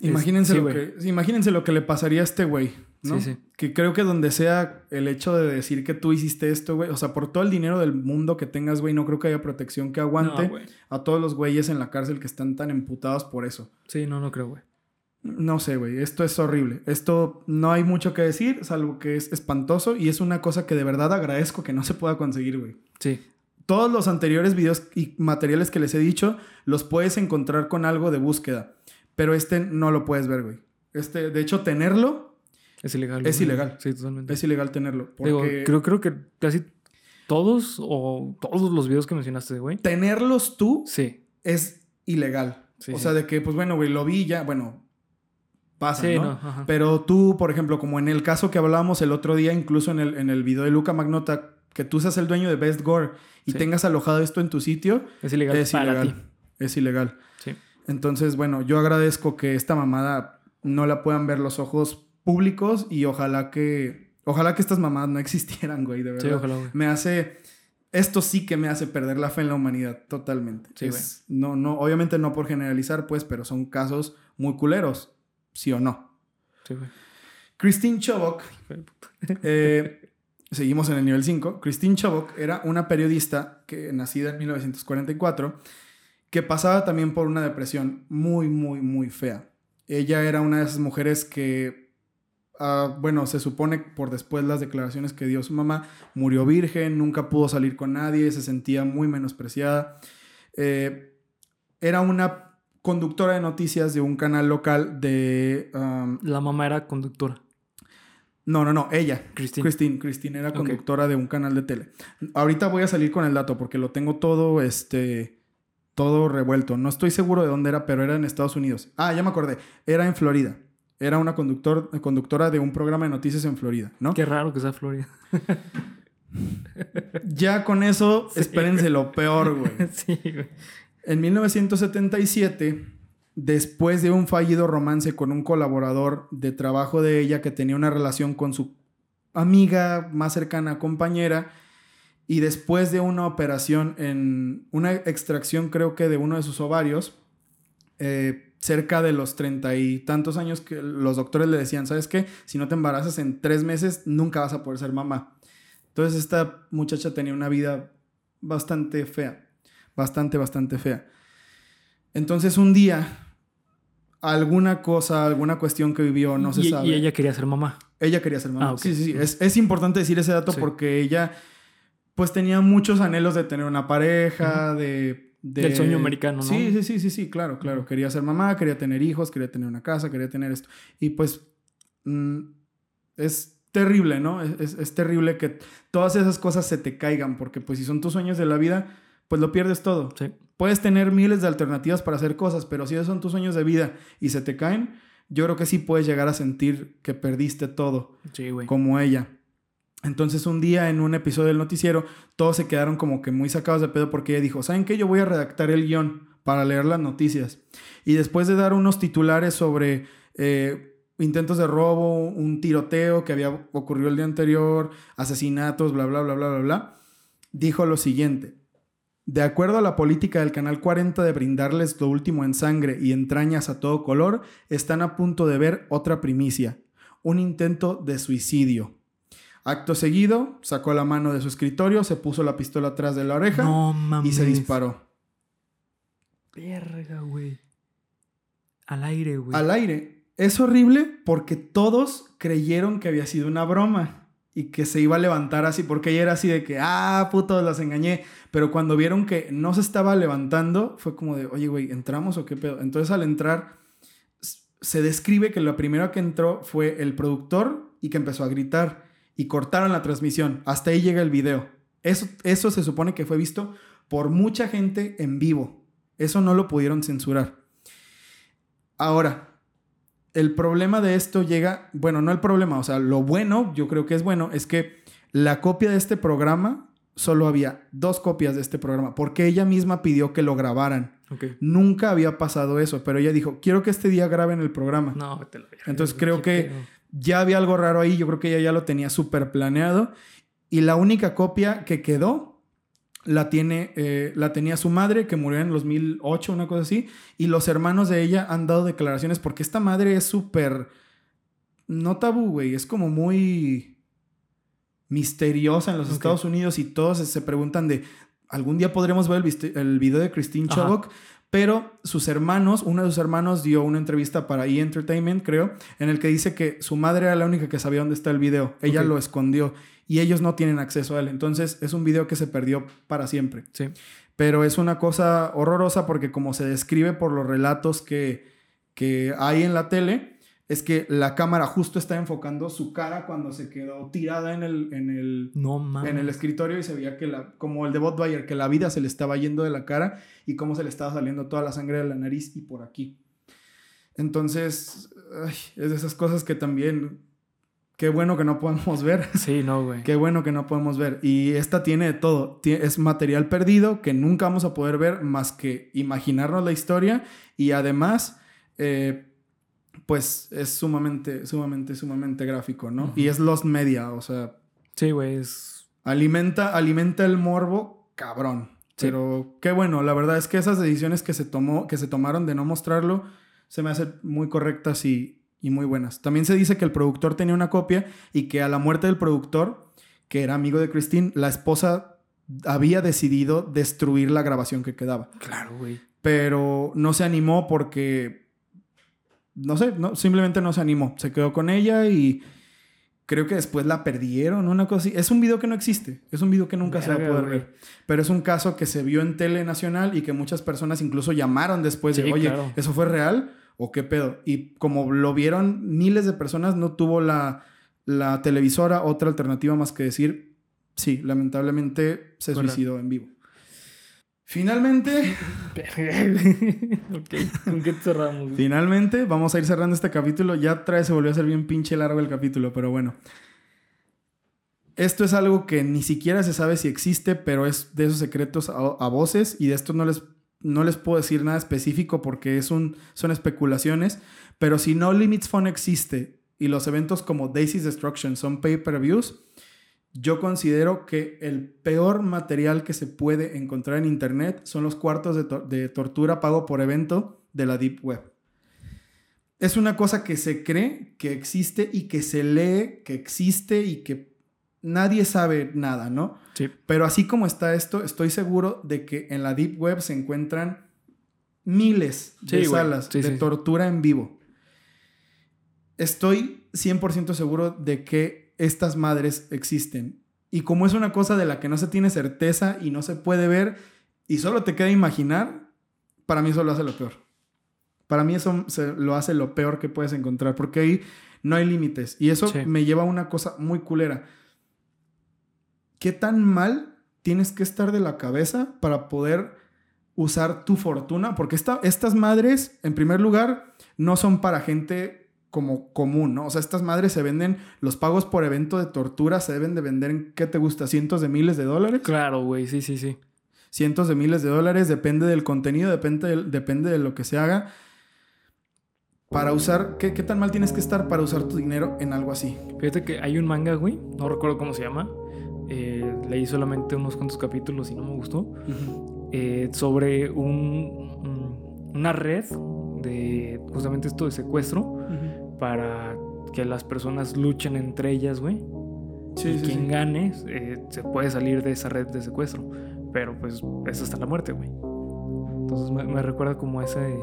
Imagínense, sí, lo güey. que, imagínense lo que le pasaría a este güey, ¿no? Sí, sí. Que creo que donde sea el hecho de decir que tú hiciste esto, güey, o sea, por todo el dinero del mundo que tengas, güey, no creo que haya protección que aguante No, a todos los güeyes en la cárcel que están tan emputados por eso. Sí, no, no creo, güey. No sé, güey, esto es horrible. Esto no hay mucho que decir, salvo que es espantoso y es una cosa que de verdad agradezco que no se pueda conseguir, güey. Sí. Todos los anteriores videos y materiales que les he dicho los puedes encontrar con algo de búsqueda, pero este no lo puedes ver, güey. Este, de hecho, tenerlo Es ilegal. Es güey. ilegal. Sí, totalmente. es ilegal tenerlo. Digo, creo, creo que casi todos o todos los videos que mencionaste, güey. tenerlos tú Sí. es ilegal. Sí, o sí. sea, de que, pues bueno, güey, lo vi ya, bueno, pasa, Sí, ¿no? Pero tú, por ejemplo, como en el caso que hablábamos el otro día, incluso en el, en el video de Luca Magnota, que tú seas el dueño de Best Gore y Sí. tengas alojado esto en tu sitio, Es ilegal es para ilegal. ti. Es ilegal. Sí. Entonces, bueno, yo agradezco que esta mamada no la puedan ver los ojos públicos y ojalá que, ojalá que estas mamadas no [LAUGHS] existieran, güey, de verdad. Sí, ojalá, güey. Me hace, esto sí que me hace perder la fe en la humanidad totalmente. Sí, Es- no, no, obviamente no por generalizar, pues, pero son casos muy culeros, sí o no. Sí, güey. Christine Chobok, eh, seguimos en el nivel 5. Christine Chobok era una periodista que nacida en 1944 que pasaba también por una depresión muy, muy, muy fea. Ella era una de esas mujeres que, ah, bueno, se supone por después las declaraciones que dio su mamá, murió virgen, nunca pudo salir con nadie, se sentía muy menospreciada. Eh, era una conductora de noticias de un canal local de... um, La mamá era conductora. no, no, no, ella. Christine. Christine, Christine era conductora de un canal de tele. Ahorita voy a salir con el dato porque lo tengo todo, este, todo revuelto. No estoy seguro de dónde era, pero era en Estados Unidos. Ah, ya me acordé. Era en Florida. Era una conductor, conductora de un programa de noticias en Florida, ¿no? Qué raro que sea Florida. Ya con eso, [LAUGHS] Sí, espérense lo peor, güey. [LAUGHS] sí, güey. En 1977, después de un fallido romance con un colaborador de trabajo de ella que tenía una relación con su amiga más cercana, compañera, y después de una operación en una extracción creo que de uno de sus ovarios, eh, cerca de los treinta y tantos años que los doctores le decían, ¿sabes qué? Si no te embarazas en tres meses, nunca vas a poder ser mamá. Entonces esta muchacha tenía una vida bastante fea, bastante, bastante fea. Entonces un día, alguna cosa, alguna cuestión que vivió, no se y, sabe. y ella quería ser mamá. Ella quería ser mamá. Ah. Sí, sí, sí. Es, es importante decir ese dato Sí. porque ella, pues, tenía muchos anhelos de tener una pareja, de, de- Del sueño americano, ¿no? Sí, sí, sí, sí, sí, claro, claro. Quería ser mamá, quería tener hijos, quería tener una casa, quería tener esto. Y pues, mm, es terrible, ¿no? Es, es- es terrible que todas esas cosas se te caigan porque, pues, si son tus sueños de la vida, pues lo pierdes todo. Sí. Puedes tener miles de alternativas para hacer cosas, pero si esos son tus sueños de vida y se te caen, yo creo que sí puedes llegar a sentir que perdiste todo Sí, güey. como ella. Entonces un día en un episodio del noticiero, todos se quedaron como que muy sacados de pedo porque ella dijo, ¿saben qué? Yo voy a redactar el guion para leer las noticias. Y después de dar unos titulares sobre eh, intentos de robo, un tiroteo que había ocurrido el día anterior, asesinatos, bla, bla, bla, bla, bla, bla, dijo lo siguiente. De acuerdo a la política del Canal 40 de brindarles lo último en sangre y entrañas a todo color, están a punto de ver otra primicia, un intento de suicidio. Acto seguido, sacó la mano de su escritorio, se puso la pistola atrás de la oreja No y se disparó. Verga, güey. Al aire, güey. Al aire. Es horrible porque todos creyeron que había sido una broma y que se iba a levantar así, porque ella era así de que, ah, putos, las engañé. Pero cuando vieron que no se estaba levantando, fue como de, oye, güey, ¿entramos o qué pedo? Entonces al entrar, se describe que la primera que entró fue el productor y que empezó a gritar y cortaron la transmisión. Hasta ahí llega el video. Eso, eso se supone que fue visto por mucha gente en vivo. Eso no lo pudieron censurar. Ahora, el problema de esto llega, bueno, no el problema, o sea, lo bueno, yo creo que es bueno, es que la copia de este programa, solo había dos copias de este programa, porque ella misma pidió que lo grabaran. Ok. Nunca había pasado eso, pero ella dijo, quiero que este día graben el programa. No, la verga, Entonces creo que ya había algo raro ahí, yo creo que ella ya lo tenía súper planeado. Y la única copia que quedó la, tiene, eh, la tenía su madre, que murió en 2008, una cosa así. Y los hermanos de ella han dado declaraciones porque esta madre es súper... No tabú, güey. Es como muy misteriosa en los. Estados Unidos y todos se- preguntan de... ¿Algún día podremos ver el, video de Christine Ajá. Pero sus hermanos, uno de sus hermanos dio una entrevista para E! Entertainment, creo, en el que dice que su madre era la única que sabía dónde está el video. Ella lo escondió y ellos no tienen acceso a él. Entonces es un video que se perdió para siempre. Sí. Pero es una cosa horrorosa porque como se describe por los relatos que, que hay en la tele, es que la cámara justo está enfocando su cara cuando se quedó tirada en el, en el, No en el escritorio y se veía que la, como el de Bob Bayer, que la vida se le estaba yendo de la cara y cómo se le estaba saliendo toda la sangre de la nariz y por aquí. Entonces, ay, es de esas cosas que también, qué bueno que no podemos ver. [LAUGHS] Sí, no, güey. Qué bueno que no podemos ver. Y esta tiene de todo. Es material perdido que nunca vamos a poder ver más que imaginarnos la historia. Y además, eh, pues es sumamente, sumamente, sumamente gráfico, ¿no? Y es Lost Media, o sea, Sí, güey, es... alimenta, alimenta el morbo, cabrón. Sí. Pero qué bueno, la verdad es que esas decisiones que se, tomó, que se tomaron de no mostrarlo se me hacen muy correctas y, y muy buenas. También se dice que el productor tenía una copia y que a la muerte del productor, que era amigo de Christine, la esposa había decidido destruir la grabación que quedaba. Claro, güey. Pero no se animó porque, no sé, no, simplemente no se animó. Se quedó con ella y creo que después la perdieron, una cosa así. Es un video que no existe, es un video que nunca se va a poder ver. Pero es un caso que se vio en tele nacional y que muchas personas incluso llamaron después de, oye, claro. ¿eso fue real? ¿O qué pedo? Y como lo vieron miles de personas, no tuvo la, la televisora otra alternativa más que decir, sí, lamentablemente se suicidó en vivo. Finalmente, [LAUGHS] ¿con qué cerramos? güey? finalmente, vamos a ir cerrando este capítulo. Ya otra vez se volvió a ser bien pinche largo el capítulo, pero bueno. Esto es algo que ni siquiera se sabe si existe, pero es de esos secretos a, a voces y de esto no les, no les puedo decir nada específico porque es un, son especulaciones. Pero si No Limits Phone existe y los eventos como Daisy's Destruction son pay-per-views, yo considero que el peor material que se puede encontrar en internet son los cuartos de, to- de tortura pago por evento de la Deep Web. Es una cosa que se cree que existe y que se lee que existe y que nadie sabe nada, ¿no? Sí. Pero así como está esto, estoy seguro de que en la Deep Web se encuentran miles Sí, de salas Sí, de tortura en vivo. Estoy 100% seguro de que estas madres existen. Y como es una cosa de la que no se tiene certeza y no se puede ver y solo te queda imaginar, para mí eso lo hace lo peor. Para mí eso se- lo hace lo peor que puedes encontrar, porque ahí no hay límites. Y eso Sí. me lleva a una cosa muy culera. ¿Qué tan mal tienes que estar de la cabeza para poder usar tu fortuna? Porque esta- estas madres, en primer lugar, no son para gente como común, ¿no? O sea, estas madres se venden, los pagos por evento de tortura se deben de vender en, ¿qué te gusta? ¿Cientos de miles de dólares? Claro, güey, sí, sí, sí. cientos de miles de dólares, depende del contenido, depende de, depende de lo que se haga. Para usar, ¿qué, qué tan mal tienes que estar para usar tu dinero en algo así? Fíjate que hay un manga, güey, no recuerdo cómo se llama. eh, leí solamente unos cuantos capítulos y no me gustó. eh, sobre un, un- una red de justamente esto de secuestro para que las personas luchen entre ellas, güey. Sí, y sí, quien sí. gane eh, se puede salir de esa red de secuestro. Pero pues es hasta la muerte, güey. Entonces me, me recuerda como ese...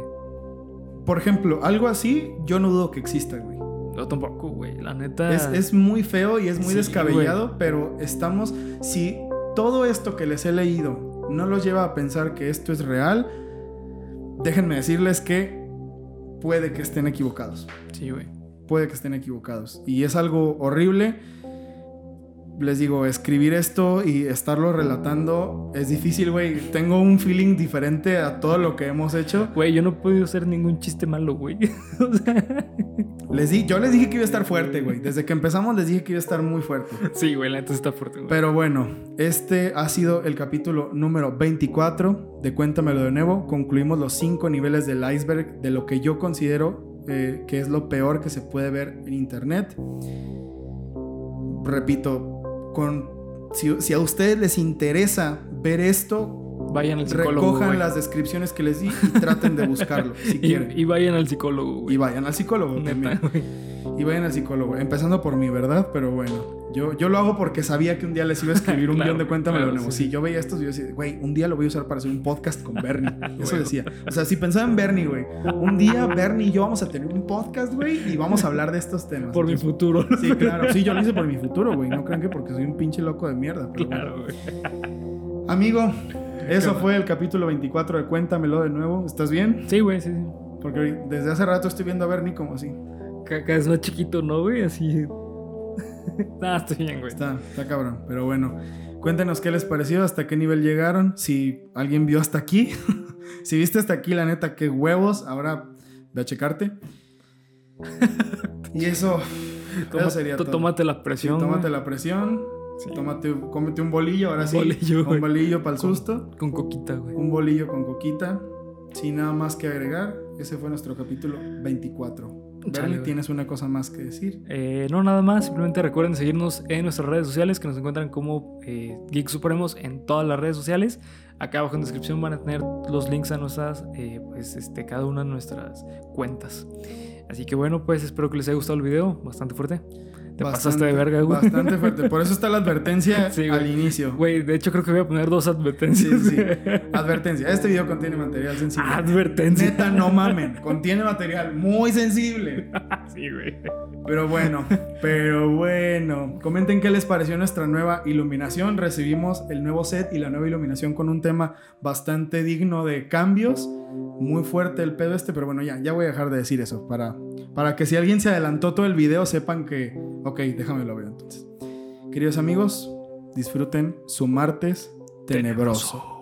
Por ejemplo, algo así, yo no dudo que exista, güey. Yo tampoco, güey. La neta... Es, es muy feo y es muy Sí, descabellado, pero estamos. Si todo esto que les he leído no los lleva a pensar que esto es real, déjenme decirles que puede que estén equivocados. Sí, güey. puede que estén equivocados. Y es algo horrible. Les digo, escribir esto y estarlo relatando es difícil, güey. Tengo un feeling diferente a todo lo que hemos hecho. Güey, yo no he podido hacer ningún chiste malo, güey. [LAUGHS] o sea... Les di, yo les dije que iba a estar fuerte, güey. Desde que empezamos les dije que iba a estar muy fuerte. Sí, güey, la neta está fuerte, güey. Pero bueno, este ha sido el capítulo número 24 de Cuéntamelo de nuevo. Concluimos los cinco niveles del iceberg de lo que yo considero eh, que es lo peor que se puede ver en internet. Repito, con, si, si a ustedes les interesa ver esto, Vayan al psicólogo, recojan güey. las descripciones que les di y traten de buscarlo si [LAUGHS] quieren. y vayan al psicólogo, güey. Y vayan al psicólogo también. Güey. Y vayan al psicólogo. Empezando por mí, ¿verdad? Pero bueno, yo, yo lo hago porque sabía que un día les iba a escribir un Claro, [LAUGHS] guion de Cuéntamelo claro, de nuevo. sí, Si yo veía estos, yo decía, güey, un día lo voy a usar para hacer un podcast con Bernie. [LAUGHS] Eso decía. O sea, si pensaba en Bernie, güey, un día Bernie y yo vamos a tener un podcast, güey, y vamos a hablar de estos temas. Por mi futuro. Sí, claro. Sí, yo lo hice por mi futuro, güey. No crean que porque soy un pinche loco de mierda. pero. Claro, güey. Amigo, eso fue el capítulo 24 de Cuéntamelo de nuevo. ¿Estás bien? Sí, güey, sí, sí. Porque desde hace rato estoy viendo a Bernie como así. Ca- Cada vez más chiquito, ¿no, güey? Así. [LAUGHS] ah, estoy bien, güey. Está, está cabrón. Pero bueno, cuéntenos qué les pareció, hasta qué nivel llegaron, si alguien vio hasta aquí. [LAUGHS] si viste hasta aquí, la neta, qué huevos. Ahora ve a checarte. [LAUGHS] y eso, eso sería todo. Tómate la Sí, presión. tómate güey. la presión. Sí. Tómate, cómete un bolillo, ahora Un sí. bolillo, güey. un bolillo para el susto. Con coquita, güey. Un bolillo con coquita. Sin nada más que agregar. Ese fue nuestro capítulo 24. Bernie. ¿tienes una cosa más que decir? Eh, no, nada más. Simplemente recuerden seguirnos en nuestras redes sociales que nos encuentran como eh, Geek Supremos en todas las redes sociales. Acá abajo en descripción van a tener los links a nuestras, eh, pues, este, cada una de nuestras cuentas. Así que bueno, pues espero que les haya gustado el video. Bastante fuerte. Te pasaste de verga, güey. Bastante fuerte. Por eso está la advertencia [LAUGHS] Sí, al inicio. Güey, de hecho creo que voy a poner dos Sí, advertencias. sí. Advertencia. Este video contiene material sensible. Advertencia. Neta, no mamen. Contiene material muy sensible. [LAUGHS] sí, güey. Pero bueno, pero bueno. Comenten qué les pareció nuestra nueva iluminación. Recibimos el nuevo set y la nueva iluminación con un tema bastante digno de cambios. Muy fuerte el pedo este, pero bueno, ya, ya voy a dejar de decir eso. Para, para que si alguien se adelantó todo el video, sepan que. Ok, déjame lo veo entonces. Queridos amigos, disfruten su martes tenebroso.